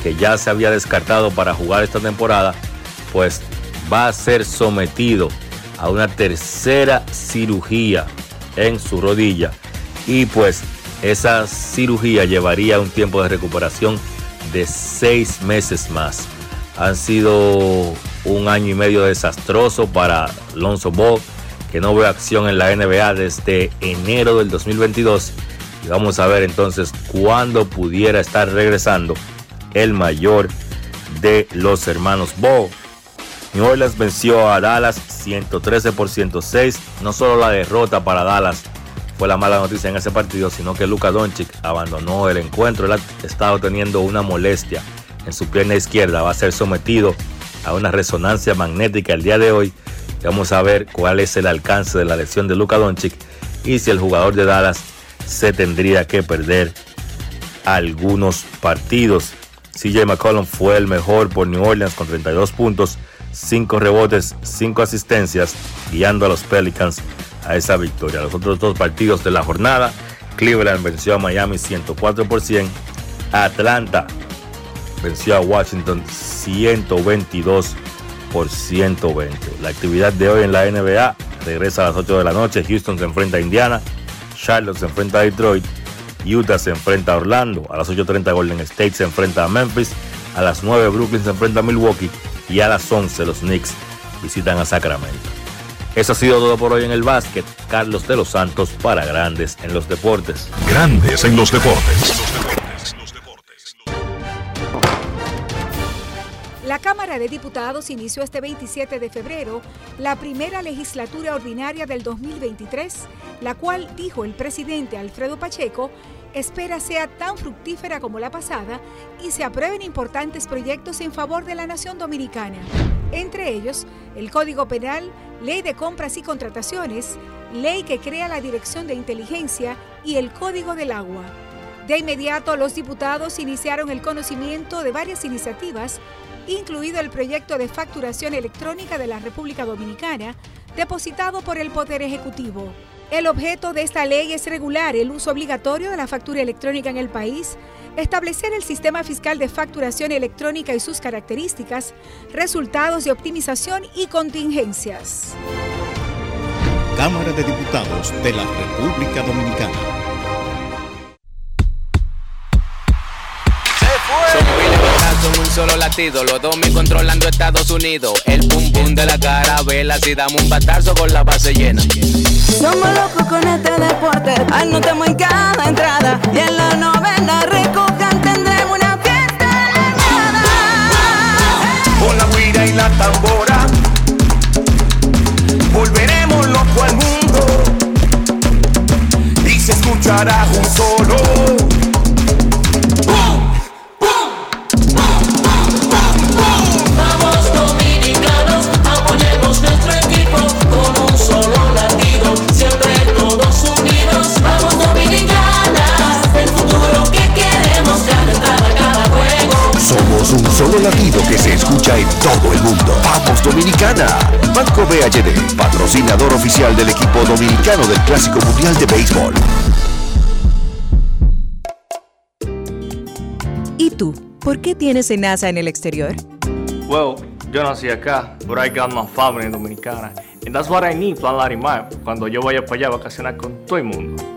que ya se había descartado para jugar esta temporada, pues va a ser sometido a una tercera cirugía en su rodilla y pues esa cirugía llevaría un tiempo de recuperación de seis meses más. Han sido un año y medio desastroso para Alonso Ball, que no ve acción en la NBA desde enero del 2022. Y vamos a ver entonces cuándo pudiera estar regresando el mayor de los hermanos Ball. New Orleans venció a Dallas 113 por 106. No solo la derrota para Dallas fue la mala noticia en ese partido, sino que Luka Doncic abandonó el encuentro. Él ha estado teniendo una molestia en su pierna izquierda. Va a ser sometido a una resonancia magnética el día de hoy. Vamos a ver cuál es el alcance de la lesión de Luka Doncic y si el jugador de Dallas se tendría que perder algunos partidos. CJ McCollum fue el mejor por New Orleans con 32 puntos, 5 rebotes, 5 asistencias, guiando a los Pelicans a esa victoria. Los otros dos partidos de la jornada, Cleveland venció a Miami 104 por 100, Atlanta venció a Washington 122 por 120. La actividad de hoy en la NBA regresa a las 8 de la noche. Houston se enfrenta a Indiana, Charlotte se enfrenta a Detroit, Utah se enfrenta a Orlando, a las 8.30 Golden State se enfrenta a Memphis A las 9 Brooklyn se enfrenta a Milwaukee y a las 11 los Knicks visitan a Sacramento. Eso ha sido todo por hoy en el básquet. Carlos de los Santos para Grandes en los Deportes. Grandes en los deportes. La Cámara de Diputados inició este 27 de febrero la primera legislatura ordinaria del 2023, la cual, dijo el presidente Alfredo Pacheco, espera sea tan fructífera como la pasada y se aprueben importantes proyectos en favor de la nación dominicana. Entre ellos, el Código Penal, Ley de Compras y Contrataciones, Ley que crea la Dirección de Inteligencia y el Código del Agua. De inmediato, los diputados iniciaron el conocimiento de varias iniciativas incluido el proyecto de facturación electrónica de la República Dominicana, depositado por el Poder Ejecutivo. El objeto de esta ley es regular el uso obligatorio de la factura electrónica en el país, establecer el sistema fiscal de facturación electrónica y sus características, resultados de optimización y contingencias. Cámara de Diputados de la República Dominicana. Son un solo latido, los dos me controlando Estados Unidos. El pum pum de la carabela, si damos un batazo con la base llena. Somos locos con este deporte, anotamos en cada entrada. Y en la novena recojan tendremos una fiesta Con la guira y la tambora, volveremos loco al mundo. Y se escuchará un solo. Solo latido que se escucha en todo el mundo. Vamos Dominicana. Banco BHD, patrocinador oficial del equipo dominicano del Clásico Mundial de Béisbol. ¿Y tú? ¿Por qué tienes NASA en el exterior? Well, yo nací acá, but I got my family dominicana. And that's what I need, Plan Larimar, cuando yo vaya para allá a vacacionar con todo el mundo.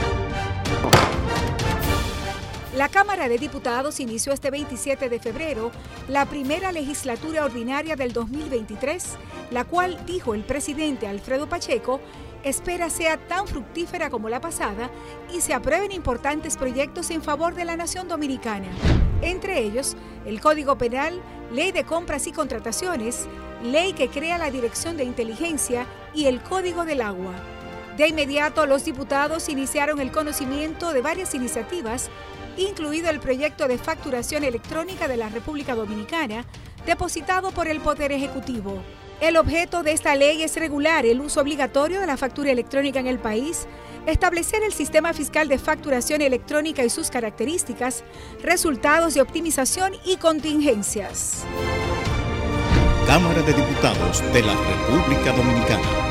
La Cámara de Diputados inició este 27 de febrero la primera legislatura ordinaria del 2023, la cual, dijo el presidente Alfredo Pacheco, espera sea tan fructífera como la pasada y se aprueben importantes proyectos en favor de la nación dominicana. Entre ellos, el Código Penal, Ley de Compras y Contrataciones, Ley que crea la Dirección de Inteligencia y el Código del Agua. De inmediato, los diputados iniciaron el conocimiento de varias iniciativas incluido el proyecto de facturación electrónica de la República Dominicana, depositado por el Poder Ejecutivo. El objeto de esta ley es regular el uso obligatorio de la factura electrónica en el país, establecer el sistema fiscal de facturación electrónica y sus características, resultados de optimización y contingencias. Cámara de Diputados de la República Dominicana.